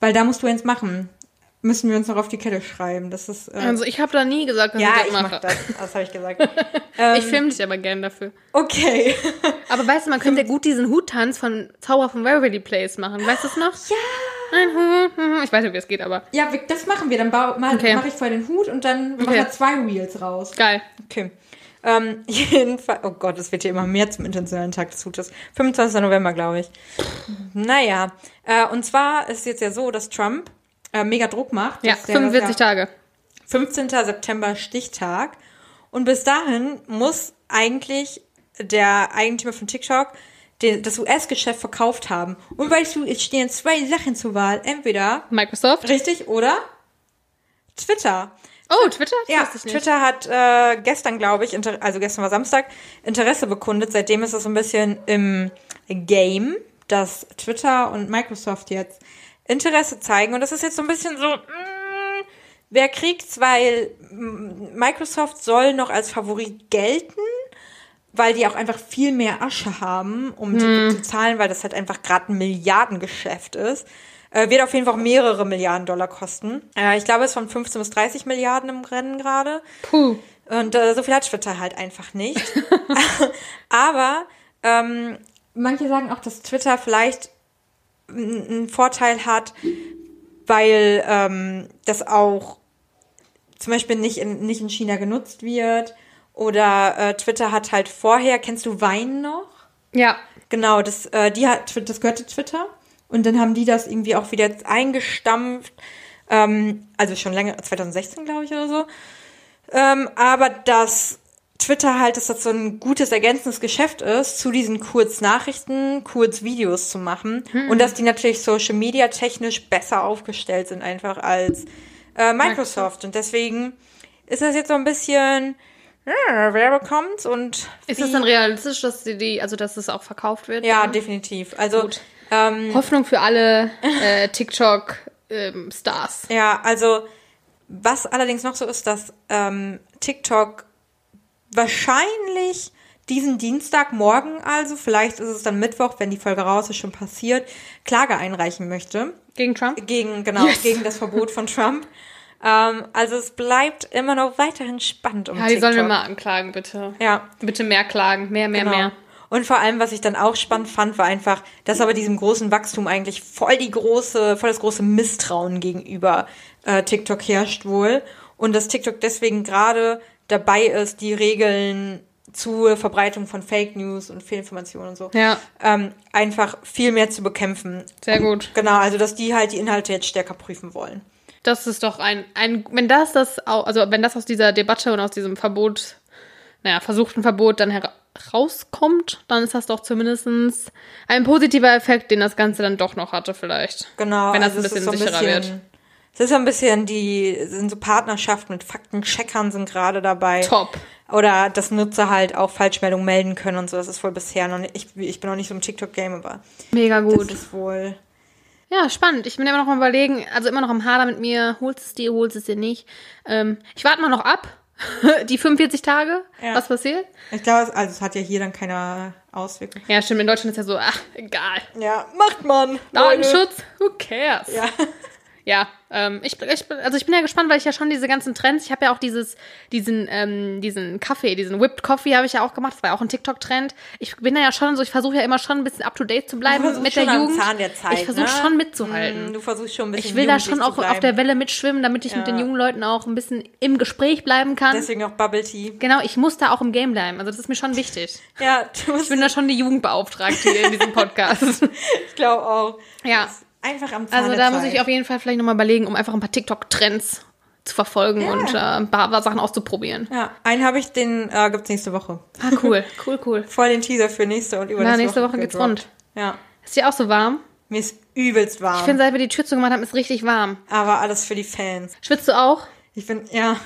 weil da musst du eins machen. Müssen wir uns noch auf die Kette schreiben. Das ist äh, Also ich habe da nie gesagt, dass ja, ich das ich mache. mach das. Das habe ich gesagt. Ähm, Ich filme dich aber gern dafür. okay. Aber weißt du, man könnte ja gut diesen Huttanz von Zauber von Waverly Place machen. Weißt du es noch? Ja. Ein Hut. mhm. Ich weiß nicht, wie es geht, aber Ja, das machen wir. Dann mal- Okay. mache ich vorher den Hut und dann machen Okay. wir zwei Reels raus. geil. Okay. Ähm, jedenfalls, oh Gott, es wird hier immer mehr zum internationalen Tag des Hutes. 25. November, glaube ich. Naja, äh, und zwar ist es jetzt ja so, dass Trump äh, mega Druck macht. Ja, dass der- 45 dass er- Tage. 15. September Stichtag. Und bis dahin muss eigentlich der Eigentümer von TikTok den, das US-Geschäft verkauft haben. Und weißt du, es stehen zwei Sachen zur Wahl. Entweder, Microsoft. richtig, oder Twitter. Oh, Twitter? Das Ja. Twitter hat äh, gestern, glaube ich, inter also gestern war Samstag, Interesse bekundet. Seitdem ist es so ein bisschen im Game, dass Twitter und Microsoft jetzt Interesse zeigen. Und das ist jetzt so ein bisschen so, mm, wer kriegt's, weil mm, Microsoft soll noch als Favorit gelten, weil die auch einfach viel mehr Asche haben, um TikTok zu zahlen, weil das halt einfach gerade ein Milliardengeschäft ist. Äh, wird auf jeden Fall mehrere Milliarden Dollar kosten. Äh, ich glaube, es ist von 15 bis 30 Milliarden im Rennen gerade. Puh. Und äh, so viel hat Twitter halt einfach nicht. Aber Ähm, manche sagen auch, dass Twitter vielleicht einen Vorteil hat, weil ähm, das auch zum Beispiel nicht in, nicht in China genutzt wird. Oder äh, Twitter hat halt vorher, kennst du Wein noch? Ja. Genau, das, äh, die hat, das gehörte Twitter. Und dann haben die das irgendwie auch wieder eingestampft. Ähm, also schon länger, 2016 glaube ich oder so. Ähm, aber dass Twitter halt, dass das so ein gutes ergänzendes Geschäft ist, zu diesen Kurznachrichten, Kurzvideos zu machen. Hm. Und dass die natürlich Social Media technisch besser aufgestellt sind einfach als äh, Microsoft. Und deswegen ist das jetzt so ein bisschen, ja, wer bekommt's und Ist das dann realistisch, dass die, die also dass es auch verkauft wird? Ja, definitiv. Also, Gut. Ähm, Hoffnung für alle äh, TikTok-Stars. ja, also, was allerdings noch so ist, dass ähm, TikTok wahrscheinlich diesen Dienstagmorgen, also vielleicht ist es dann Mittwoch, wenn die Folge raus ist, schon passiert, Klage einreichen möchte. Gegen Trump? Gegen, genau, Yes. gegen das Verbot von Trump. Ähm, also es bleibt immer noch weiterhin spannend um Ja, die TikTok. sollen wir mal anklagen, bitte. Ja, Bitte mehr klagen. Mehr, mehr, Genau. mehr. Und vor allem, was ich dann auch spannend fand, war einfach, dass aber diesem großen Wachstum eigentlich voll die große, voll das große Misstrauen gegenüber äh, TikTok herrscht wohl. Und dass TikTok deswegen gerade dabei ist, die Regeln zur Verbreitung von Fake News und Fehlinformationen und so Ja, ähm, einfach viel mehr zu bekämpfen. sehr gut. Genau, also dass die halt die Inhalte jetzt stärker prüfen wollen. Das ist doch ein, ein wenn das das, also wenn das aus dieser Debatte und aus diesem Verbot, naja, versuchten Verbot dann herauskommt, dann ist das doch zumindest ein positiver Effekt, den das Ganze dann doch noch hatte vielleicht. Genau. Wenn das ein es bisschen so sicherer wird. Es ist so ein bisschen, die sind so Partnerschaften mit Faktencheckern sind gerade dabei. Top. Oder dass Nutzer halt auch Falschmeldungen melden können und so. Das ist wohl bisher noch nicht. Ich, ich bin noch nicht so im TikTok-Game, aber Mega das gut. ist wohl. Ja, spannend. Ich bin immer noch am überlegen, also immer noch am Hader mit mir, holst es dir, holst es dir nicht. Ähm, ich warte mal noch ab. Die 45 Tage, Ja. was passiert? Ich glaube, es, also es hat ja hier dann keine Auswirkungen. Ja, stimmt, in Deutschland ist ja so, ach, egal. Ja, macht man. Leute. Datenschutz, who cares? Ja. Ja, ähm, ich, ich, bin- also ich bin ja gespannt, weil ich ja schon diese ganzen Trends, ich habe ja auch dieses, diesen, ähm, diesen Kaffee, diesen Whipped Coffee habe ich ja auch gemacht, das war ja auch ein TikTok-Trend. Ich bin da ja schon so, ich versuche ja immer schon ein bisschen up-to-date zu bleiben Du versuchst mit der Jugend. Zahn der Zeit, ich versuche ne? schon mitzuhalten. Mm, Du versuchst schon ein bisschen Ich will da schon zu auch auf bleiben. der Welle mitschwimmen, damit ich mit Ja. den jungen Leuten auch ein bisschen im Gespräch bleiben kann. Deswegen auch Bubble Tea. genau, ich muss da auch im Game bleiben. Also das ist mir schon wichtig. Ja, du musst, Ich bin da schon die Jugendbeauftragte hier in diesem Podcast. ich glaube auch. Ja. Einfach am Zahn Also da muss ich auf jeden Fall vielleicht nochmal überlegen, um einfach ein paar TikTok-Trends zu verfolgen und äh, ein paar, Sachen auszuprobieren. Ja, einen habe ich, den äh, gibt's nächste Woche. Ah, cool, cool, cool. Voll den Teaser für nächste und übernächste Na, nächste Woche geht's gedroppt. rund. Ja. Ist dir auch so warm? Mir ist übelst warm. Ich finde, seit wir die Tür zugemacht haben, ist richtig warm. aber alles für die Fans. Schwitzt du auch? Ich bin, ja,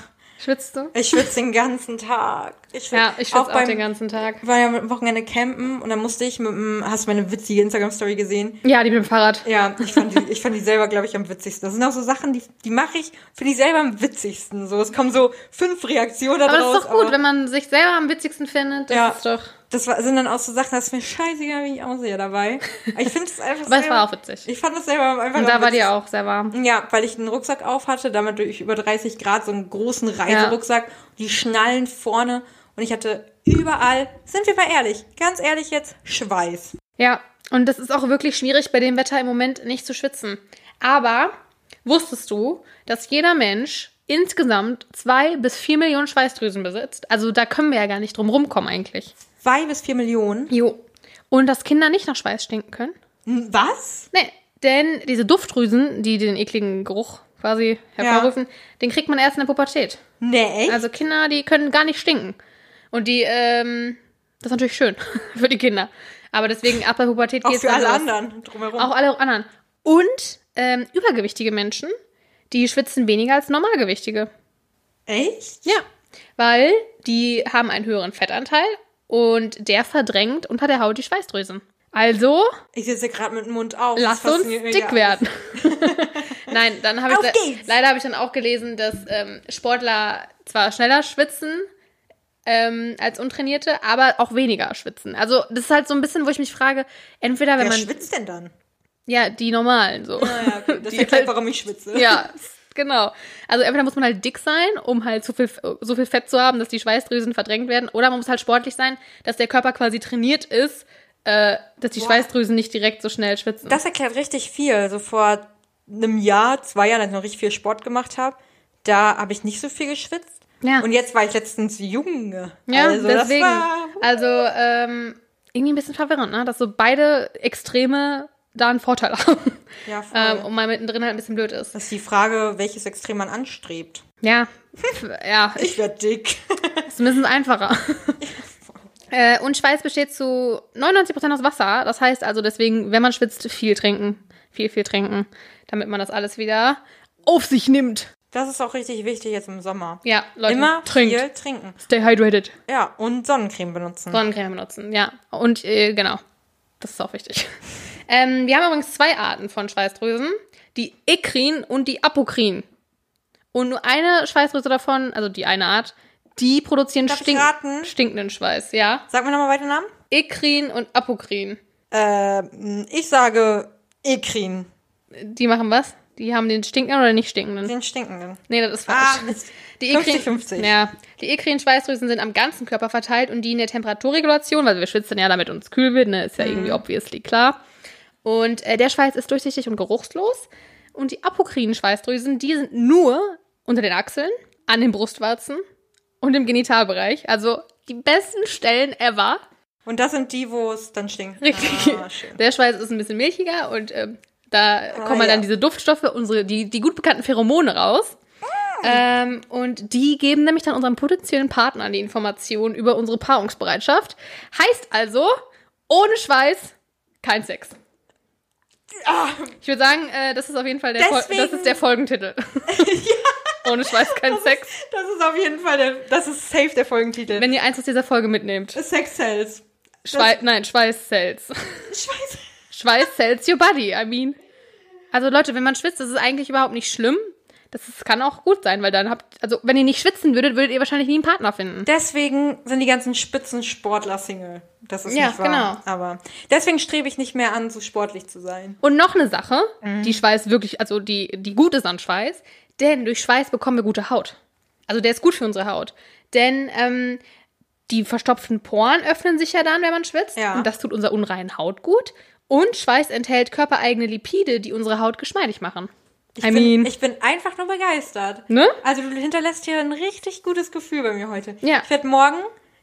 Schwitzt du? ich schwitze den ganzen Tag. Ich schwitz, Ja, ich schwitze auch, beim, den ganzen Tag. war ja am Wochenende campen und dann musste ich mit dem, hast du meine witzige Instagram-Story gesehen? Ja, die mit dem Fahrrad. Ja, ich fand die, ich fand die selber, glaube ich, am witzigsten. Das sind auch so Sachen, die, die mache ich, finde ich selber am witzigsten. So, es kommen so fünf Reaktionen Aber daraus. das ist doch gut, wenn man sich selber am witzigsten findet. Das Ja. ist doch. Das war, sind dann auch so Sachen, das ist mir scheißegal, wie ich aussehe dabei. Ich finde es einfach Aber es war auch witzig. Ich fand es selber einfach Und da war dir auch sehr warm. Ja, weil ich einen Rucksack auf hatte, damit durch über 30 Grad so einen großen Reiserucksack, die Schnallen vorne und ich hatte überall, sind wir mal ehrlich, ganz ehrlich jetzt, Schweiß. Ja, und das ist auch wirklich schwierig bei dem Wetter im Moment nicht zu schwitzen. Aber wusstest du, dass jeder Mensch insgesamt zwei bis vier Millionen Schweißdrüsen besitzt? Also da können wir ja gar nicht drum rumkommen eigentlich. Zwei bis vier Millionen. Jo. Und dass Kinder nicht nach Schweiß stinken können? Hm, Was? Nee, denn diese Duftdrüsen, die den ekligen Geruch quasi hervorrufen, den kriegt man erst in der Pubertät. Nee, echt? Also Kinder, die können gar nicht stinken. Und die, ähm, das ist natürlich schön für die Kinder. Aber deswegen ab der Pubertät auch geht's für dann alle los. anderen drumherum. Auch alle anderen. Und ähm, übergewichtige Menschen, die schwitzen weniger als normalgewichtige. Echt? Ja. Weil die haben einen höheren Fettanteil und der verdrängt unter der Haut die Schweißdrüsen. Also, Ich sitze gerade mit dem Mund auf. lasst Das uns dick werden. Nein, dann habe ich Auf le geht's! leider habe ich dann auch gelesen, dass ähm, Sportler zwar schneller schwitzen ähm, als Untrainierte, aber auch weniger schwitzen. Also das ist halt so ein bisschen, wo ich mich frage, entweder wenn Wer man schwitzt denn dann? ja die normalen so, Naja, okay. das Die erklärt, halt- warum ich schwitze. ja Genau. Also entweder muss man halt dick sein, um halt so viel, so viel Fett zu haben, dass die Schweißdrüsen verdrängt werden, oder man muss halt sportlich sein, dass der Körper quasi trainiert ist, äh, dass die Boah. Schweißdrüsen nicht direkt so schnell schwitzen. Das erklärt richtig viel. So vor einem Jahr, zwei Jahren, als ich noch richtig viel Sport gemacht habe, da habe ich nicht so viel geschwitzt. Ja. Und jetzt war ich letztens Junge. ja, also, deswegen. Das war, Also ähm, irgendwie ein bisschen verwirrend, ne? dass so beide Extreme da einen Vorteil haben. ja, ähm, und mal mittendrin halt ein bisschen blöd ist. das ist die Frage, welches Extrem man anstrebt. Ja, ja, Ich werde dick. ist ein bisschen einfacher. Äh, und Schweiß besteht zu 99% aus Wasser. Das heißt also deswegen, wenn man schwitzt, viel trinken. Viel, viel trinken, damit man das alles wieder auf sich nimmt. Das ist auch richtig wichtig jetzt im Sommer. Ja, Leute, Immer trinkt. viel trinken. Stay hydrated. Ja, und Sonnencreme benutzen. Sonnencreme benutzen, ja. Und äh, genau, das ist auch wichtig. Ähm, wir haben übrigens zwei Arten von Schweißdrüsen. Die Ekrin und die Apokrin. Und nur eine Schweißdrüse davon, also die eine Art, die produzieren stink stinkenden Schweiß, ja. Sag mir nochmal weiter Namen. Ekrin und Apokrin. Äh, ich sage Ekrin. Die machen was? Die haben den stinkenden oder nicht stinkenden? Den stinkenden. Nee, das ist falsch. Ah. Die Ekrin, 50-50. Ja, die Ekrin-Schweißdrüsen sind am ganzen Körper verteilt und dienen der Temperaturregulation, weil wir schwitzen ja, damit uns kühl wird, ne, ist ja irgendwie obviously klar. Und äh, der Schweiß ist durchsichtig und geruchslos. Und die apokrinen Schweißdrüsen, die sind nur unter den Achseln, an den Brustwarzen und im Genitalbereich. Also die besten Stellen ever. Und das sind die, wo es dann stinkt. Richtig. Ah. Der Schweiß ist ein bisschen milchiger und ähm, da kommen halt ja. dann diese Duftstoffe, unsere, die, die gut bekannten Pheromone raus. Ähm, und die geben nämlich dann unserem potenziellen Partner die Information über unsere Paarungsbereitschaft. Heißt also, ohne Schweiß kein Sex. Ich würde sagen, äh, das ist auf jeden Fall der, Deswegen- das ist der Folgentitel. Ohne Schweiß kein Sex. Das ist auf jeden Fall der, das ist safe der Folgentitel. Wenn ihr eins aus dieser Folge mitnehmt. Sex sells. Schwei nein, Schweiß sells. Scheiße. Schweiß sells your body, I mean. Also Leute, wenn man schwitzt, das ist eigentlich überhaupt nicht schlimm. Das ist, kann auch gut sein, weil dann habt, also wenn ihr nicht schwitzen würdet, würdet ihr wahrscheinlich nie einen Partner finden. Deswegen sind die ganzen Spitzensportler Single. Das ist Ja, nicht wahr. genau. Aber deswegen strebe ich nicht mehr an, so sportlich zu sein. Und noch eine Sache, Mhm. die Schweiß wirklich, also die, die gut ist an Schweiß, denn durch Schweiß bekommen wir gute Haut. Also der ist gut für unsere Haut. Denn ähm, die verstopften Poren öffnen sich ja dann, wenn man schwitzt. Ja. Und das tut unserer unreinen Haut gut. Und Schweiß enthält körpereigene Lipide, die unsere Haut geschmeidig machen. Ich, I bin, mean, ich bin einfach nur begeistert. ne? Also du hinterlässt hier ein richtig gutes Gefühl bei mir heute. Ja. Ich werde morgen,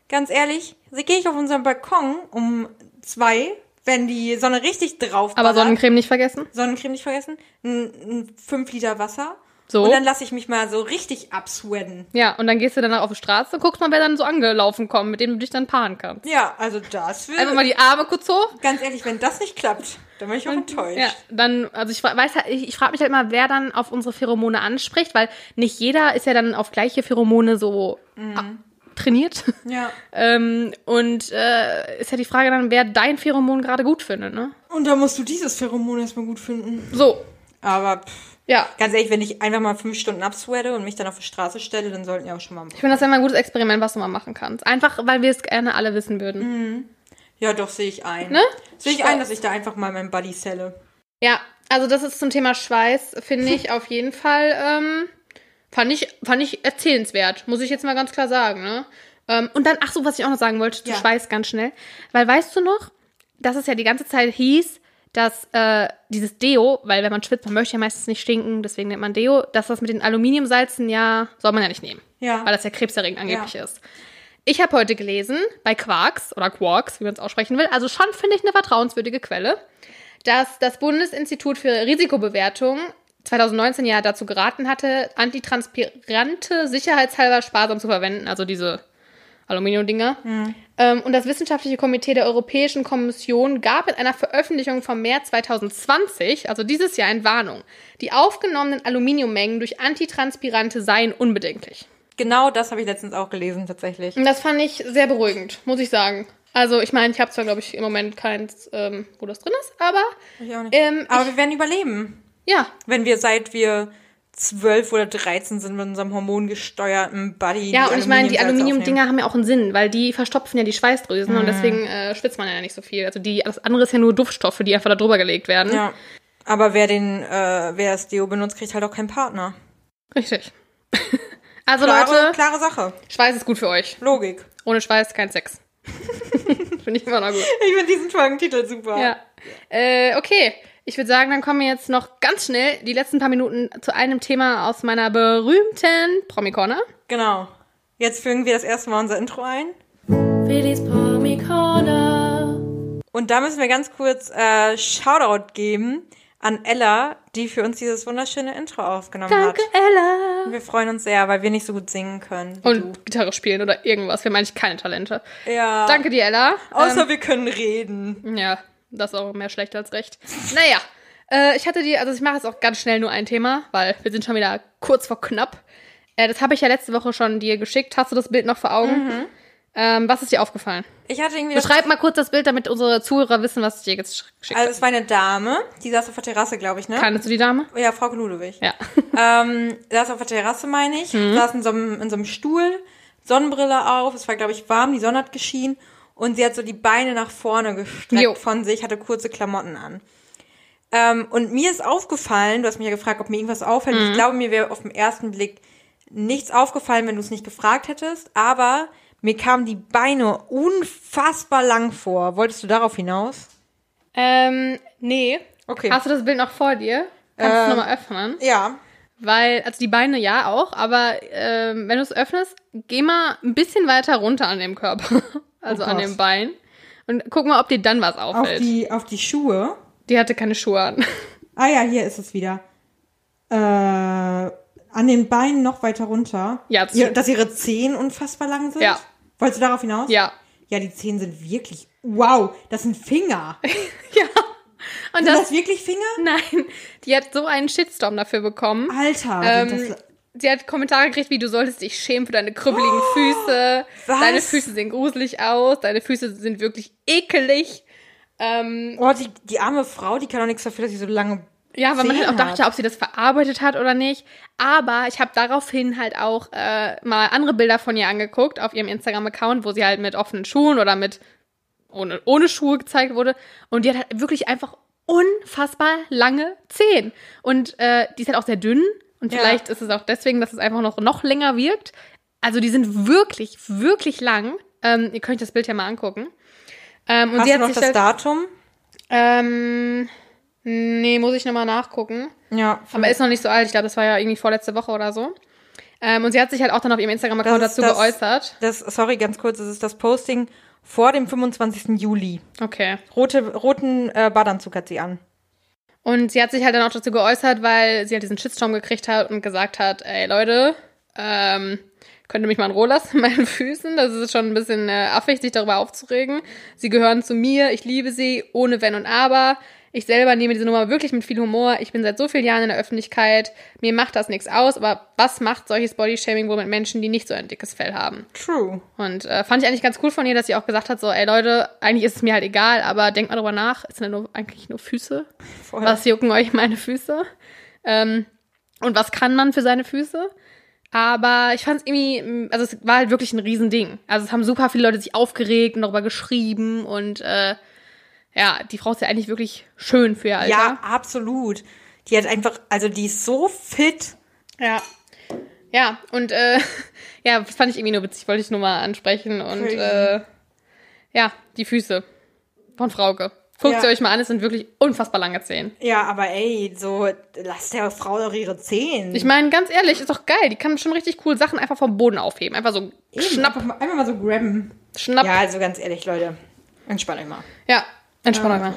ganz ehrlich, gehe ich auf unseren Balkon um zwei, wenn die Sonne richtig drauf Aber ballert. Sonnencreme nicht vergessen. Sonnencreme nicht vergessen, ein, ein 5 Liter Wasser. So. Und dann lasse ich mich mal so richtig absweaten. Ja, und dann gehst du danach auf die Straße und guckst mal, wer dann so angelaufen kommt, mit dem du dich dann paaren kannst. Ja, also das wird. Einfach mal die Arme kurz hoch. ganz ehrlich, wenn das nicht klappt, dann bin ich auch enttäuscht. Ja, dann, also ich weiß halt, ich, ich frage mich halt immer, wer dann auf unsere Pheromone anspricht, weil nicht jeder ist ja dann auf gleiche Pheromone so Mhm. ah, trainiert. Ja. ähm, und äh, ist ja die Frage dann, wer dein Pheromon gerade gut findet, ne? Und da musst du dieses Pheromon erstmal gut finden. So, Aber pff, ja. ganz ehrlich, wenn ich einfach mal fünf Stunden absweate und mich dann auf die Straße stelle, dann sollten ja auch schon mal. Ich finde das ja mal ein gutes Experiment, was du mal machen kannst. Einfach, weil wir es gerne alle wissen würden. Mhm. Ja, doch, sehe ich ein. Ne? Sehe ich ein, dass ich da einfach mal meinen Buddy selle. Ja, also das ist zum Thema Schweiß, finde ich auf jeden Fall, ähm, fand ich, fand ich erzählenswert, muss ich jetzt mal ganz klar sagen, ne? Ähm, und dann, ach so, was ich auch noch sagen wollte, zu Ja. Schweiß ganz schnell. Weil weißt du noch, dass es ja die ganze Zeit hieß, dass äh, dieses Deo, weil wenn man schwitzt, man möchte ja meistens nicht stinken, deswegen nennt man Deo, dass das mit den Aluminiumsalzen ja, soll man ja nicht nehmen. Ja. Weil das ja krebserregend angeblich Ja. ist. Ich habe heute gelesen, bei Quarks oder Quarks, wie man es aussprechen will, also schon finde ich eine vertrauenswürdige Quelle, dass das Bundesinstitut für Risikobewertung 2019 ja dazu geraten hatte, antitranspirante sicherheitshalber sparsam zu verwenden, also diese Aluminiumdinger. Ähm, und das wissenschaftliche Komitee der Europäischen Kommission gab in einer Veröffentlichung vom März 2020, also dieses Jahr, in Warnung. Die aufgenommenen Aluminiummengen durch Antitranspirante seien unbedenklich. Genau das habe ich letztens auch gelesen, tatsächlich. Und das fand ich sehr beruhigend, muss ich sagen. Also ich meine, ich habe zwar, glaube ich, im Moment keins, ähm, wo das drin ist, aber Ich auch nicht. ähm, Aber wir werden überleben. ja, Wenn wir seit wir zwölf oder 13 sind mit unserem hormongesteuerten Buddy. Ja, und ich meine, die Aluminiumdinger haben ja auch einen Sinn, weil die verstopfen ja die Schweißdrüsen und deswegen äh, schwitzt man ja nicht so viel. Also die, das andere ist ja nur Duftstoffe, die einfach da drüber gelegt werden. Ja. Aber wer den, äh, wer das Deo benutzt, kriegt halt auch keinen Partner. Richtig. Also Klare, Leute, klare Sache. Schweiß ist gut für euch. Logik. Ohne Schweiß kein Sex. Finde ich immer noch gut. Ich finde diesen Folgentitel super. Ja. Äh, okay. Ich würde sagen, dann kommen wir jetzt noch ganz schnell die letzten paar Minuten zu einem Thema aus meiner berühmten Promi-Corner. Genau. Jetzt fügen wir das erste Mal unser Intro ein. Willis Promi-Corner. Und da müssen wir ganz kurz äh, Shoutout geben an Ella, die für uns dieses wunderschöne Intro aufgenommen Danke, hat. Ella. Wir freuen uns sehr, weil wir nicht so gut singen können. Und Gitarre spielen oder irgendwas. Wir haben eigentlich keine Talente. du. Ja. Danke dir, Ella. Außer wir können reden. Ähm, ja, das ist auch mehr schlecht als recht. Naja, äh, ich hatte die, also ich mache jetzt auch ganz schnell nur ein Thema, weil wir sind schon wieder kurz vor knapp. Äh, das habe ich ja letzte Woche schon dir geschickt. Hast du das Bild noch vor Augen? Mhm. Ähm, was ist dir aufgefallen? Ich hatte irgendwie. Beschreib mal kurz das Bild, damit unsere Zuhörer wissen, was ich dir jetzt geschickt Also es war eine Dame, die saß auf der Terrasse, glaube ich, ne? habe. Kannst du die Dame? ja, Frau Ludwig. Ja. Ähm, saß auf der Terrasse, meine ich, saß in so, einem, in so einem Stuhl, Sonnenbrille auf, es war, glaube ich, warm, die Sonne hat geschienen und sie hat so die Beine nach vorne gestreckt Jo. von sich, hatte kurze Klamotten an. Ähm, und mir ist aufgefallen, du hast mich ja gefragt, ob mir irgendwas auffällt. Ich glaube, mir wäre auf den ersten Blick nichts aufgefallen, wenn du es nicht gefragt hättest, aber mir kamen die Beine unfassbar lang vor. Wolltest du darauf hinaus? Ähm, nee. Okay. Hast du das Bild noch vor dir? Kannst du es Ähm. nochmal öffnen? Ja. Weil, also die Beine ja auch, aber ähm, wenn du es öffnest, geh mal ein bisschen weiter runter an dem Körper. Also Oh an dem Bein. Und guck mal, ob dir dann was Auf auffällt. die, auf die Schuhe. Die hatte keine Schuhe an. Ah ja, hier ist es wieder. Äh, an den Beinen noch weiter runter. Ja, Ihr, dass ihre Zehen unfassbar lang sind? Ja. Wolltest du darauf hinaus? Ja. Ja, die Zehen sind wirklich. Wow, das sind Finger. Ja. Und Sind das, das wirklich Finger? nein, die hat so einen Shitstorm dafür bekommen. Alter, Ähm, sie hat Kommentare gekriegt, wie du solltest dich schämen für deine krüppeligen Füße. was? Deine Füße sehen gruselig aus. Deine Füße sind wirklich ekelig. Ähm, Oh, die, die arme Frau, die kann doch nichts dafür, dass sie so lange. ja, weil man halt auch dachte, hat. ob sie das verarbeitet hat oder nicht. Aber ich habe daraufhin halt auch äh, mal andere Bilder von ihr angeguckt auf ihrem Instagram-Account, wo sie halt mit offenen Schuhen oder mit ohne, ohne Schuhe gezeigt wurde. Und die hat halt wirklich einfach unfassbar lange Zehen. Und äh, die ist halt auch sehr dünn. Und Ja. vielleicht ist es auch deswegen, dass es einfach noch, noch länger wirkt. Also die sind wirklich, wirklich lang. Ähm, ihr könnt euch das Bild ja mal angucken. Ähm, und Hast sie du hat noch sich das halt, Datum? ähm, nee, muss ich nochmal nachgucken. Ja. Aber ist noch nicht so alt. Ich glaube, das war ja irgendwie vorletzte Woche oder so. Ähm, und sie hat sich halt auch dann auf ihrem Instagram-Account dazu das- geäußert. Das, sorry, ganz kurz, das ist das Posting vor dem 25. Juli. Okay. Rote, roten äh, Badeanzug hat sie an. Und sie hat sich halt dann auch dazu geäußert, weil sie halt diesen Shitstorm gekriegt hat und gesagt hat, ey Leute, ähm, könnt ihr mich mal in Ruhe lassen mit meinen Füßen? Das ist schon ein bisschen äh, affig, sich darüber aufzuregen. Sie gehören zu mir, ich liebe sie, ohne Wenn und Aber. Ich selber nehme diese Nummer wirklich mit viel Humor. Ich bin seit so vielen Jahren in der Öffentlichkeit. Mir macht das nichts aus, aber was macht solches Bodyshaming wohl mit Menschen, die nicht so ein dickes Fell haben? True. Und äh, fand ich eigentlich ganz cool von ihr, dass sie auch gesagt hat, so, ey Leute, eigentlich ist es mir halt egal, aber denkt mal drüber nach, es sind ja nur, eigentlich nur Füße. Voll. Was jucken euch meine Füße? Ähm, und was kann man für seine Füße? Aber ich fand es irgendwie, mm, also es war halt wirklich ein Riesending. Also es haben super viele Leute sich aufgeregt und darüber geschrieben und äh, ja, die Frau ist ja eigentlich wirklich schön für ihr Alter. Ja, absolut. Die hat einfach, also die ist so fit. Ja. Ja, und äh, ja, das fand ich irgendwie nur witzig, wollte ich nur mal ansprechen. Und äh, ja, die Füße von Frauke. Guckt Ja. sie euch mal an, es sind wirklich unfassbar lange Zehen. Ja, aber ey, so, lass der Frau doch ihre Zehen. Ich meine, ganz ehrlich, ist doch geil. Die kann schon richtig cool Sachen einfach vom Boden aufheben. Einfach so Eben, schnapp, Einfach, mal- so grabben. schnapp. ja, Ja, also ganz ehrlich, Leute, entspannt euch mal. Entspannt euch mal.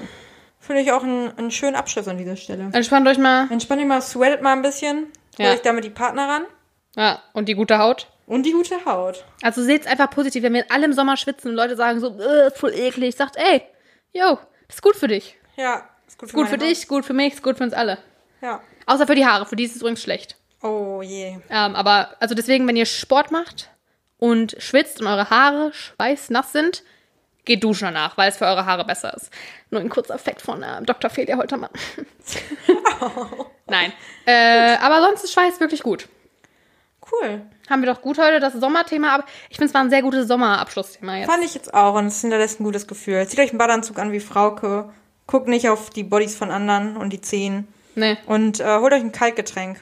Finde ich auch einen, einen schönen Abschluss an dieser Stelle. Entspannt euch mal. Entspannt euch mal, sweatet mal ein bisschen, holt Ja. euch damit die Partner ran Ja, und die gute Haut. und die gute Haut. Also seht's einfach positiv, wenn wir alle im Sommer schwitzen und Leute sagen so, äh, ist voll eklig. Sagt, ey, yo, ist gut für dich. Ja, ist gut für, Gut für dich, gut für mich, ist gut für uns alle. Haut. Ja. Außer für die Haare, für die ist es übrigens schlecht. Oh je. Ähm, aber also deswegen, wenn ihr Sport macht und schwitzt und eure Haare schweißnass sind, geht duschen danach, weil es für eure Haare besser ist. Nur ein kurzer Effekt von äh, Dr. Felia Holtermann. Nein. Äh, aber sonst ist Schweiß wirklich gut. Cool. Haben wir doch gut heute das Sommerthema, aber ich finde es war ein sehr gutes Sommerabschlussthema jetzt. Fand ich jetzt auch und es hinterlässt ein gutes Gefühl. Zieht euch einen Badeanzug an wie Frauke. Guckt nicht auf die Bodies von anderen und die Zehen. Nee, Und äh, holt euch ein Kaltgetränk.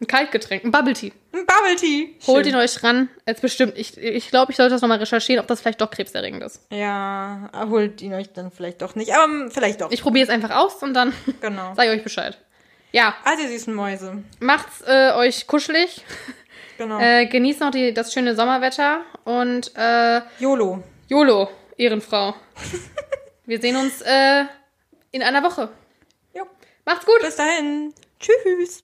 Ein Kaltgetränk, ein Bubble Tea. Ein Bubble Tea. Holt Schön. ihn euch ran. Jetzt bestimmt. Ich glaube, ich, glaub, ich sollte das nochmal recherchieren, ob das vielleicht doch krebserregend ist. Ja, holt ihn euch dann vielleicht doch nicht, aber vielleicht doch. Ich probiere es einfach aus und dann genau. sage ich euch Bescheid. Ja, Also, ihr süßen Mäuse. macht's äh, euch kuschelig. Genau. Äh, genießt noch die, das schöne Sommerwetter und äh, YOLO. YOLO, Ehrenfrau. Wir sehen uns äh, in einer Woche. Jo. Macht's gut. Bis dahin. Tschüss.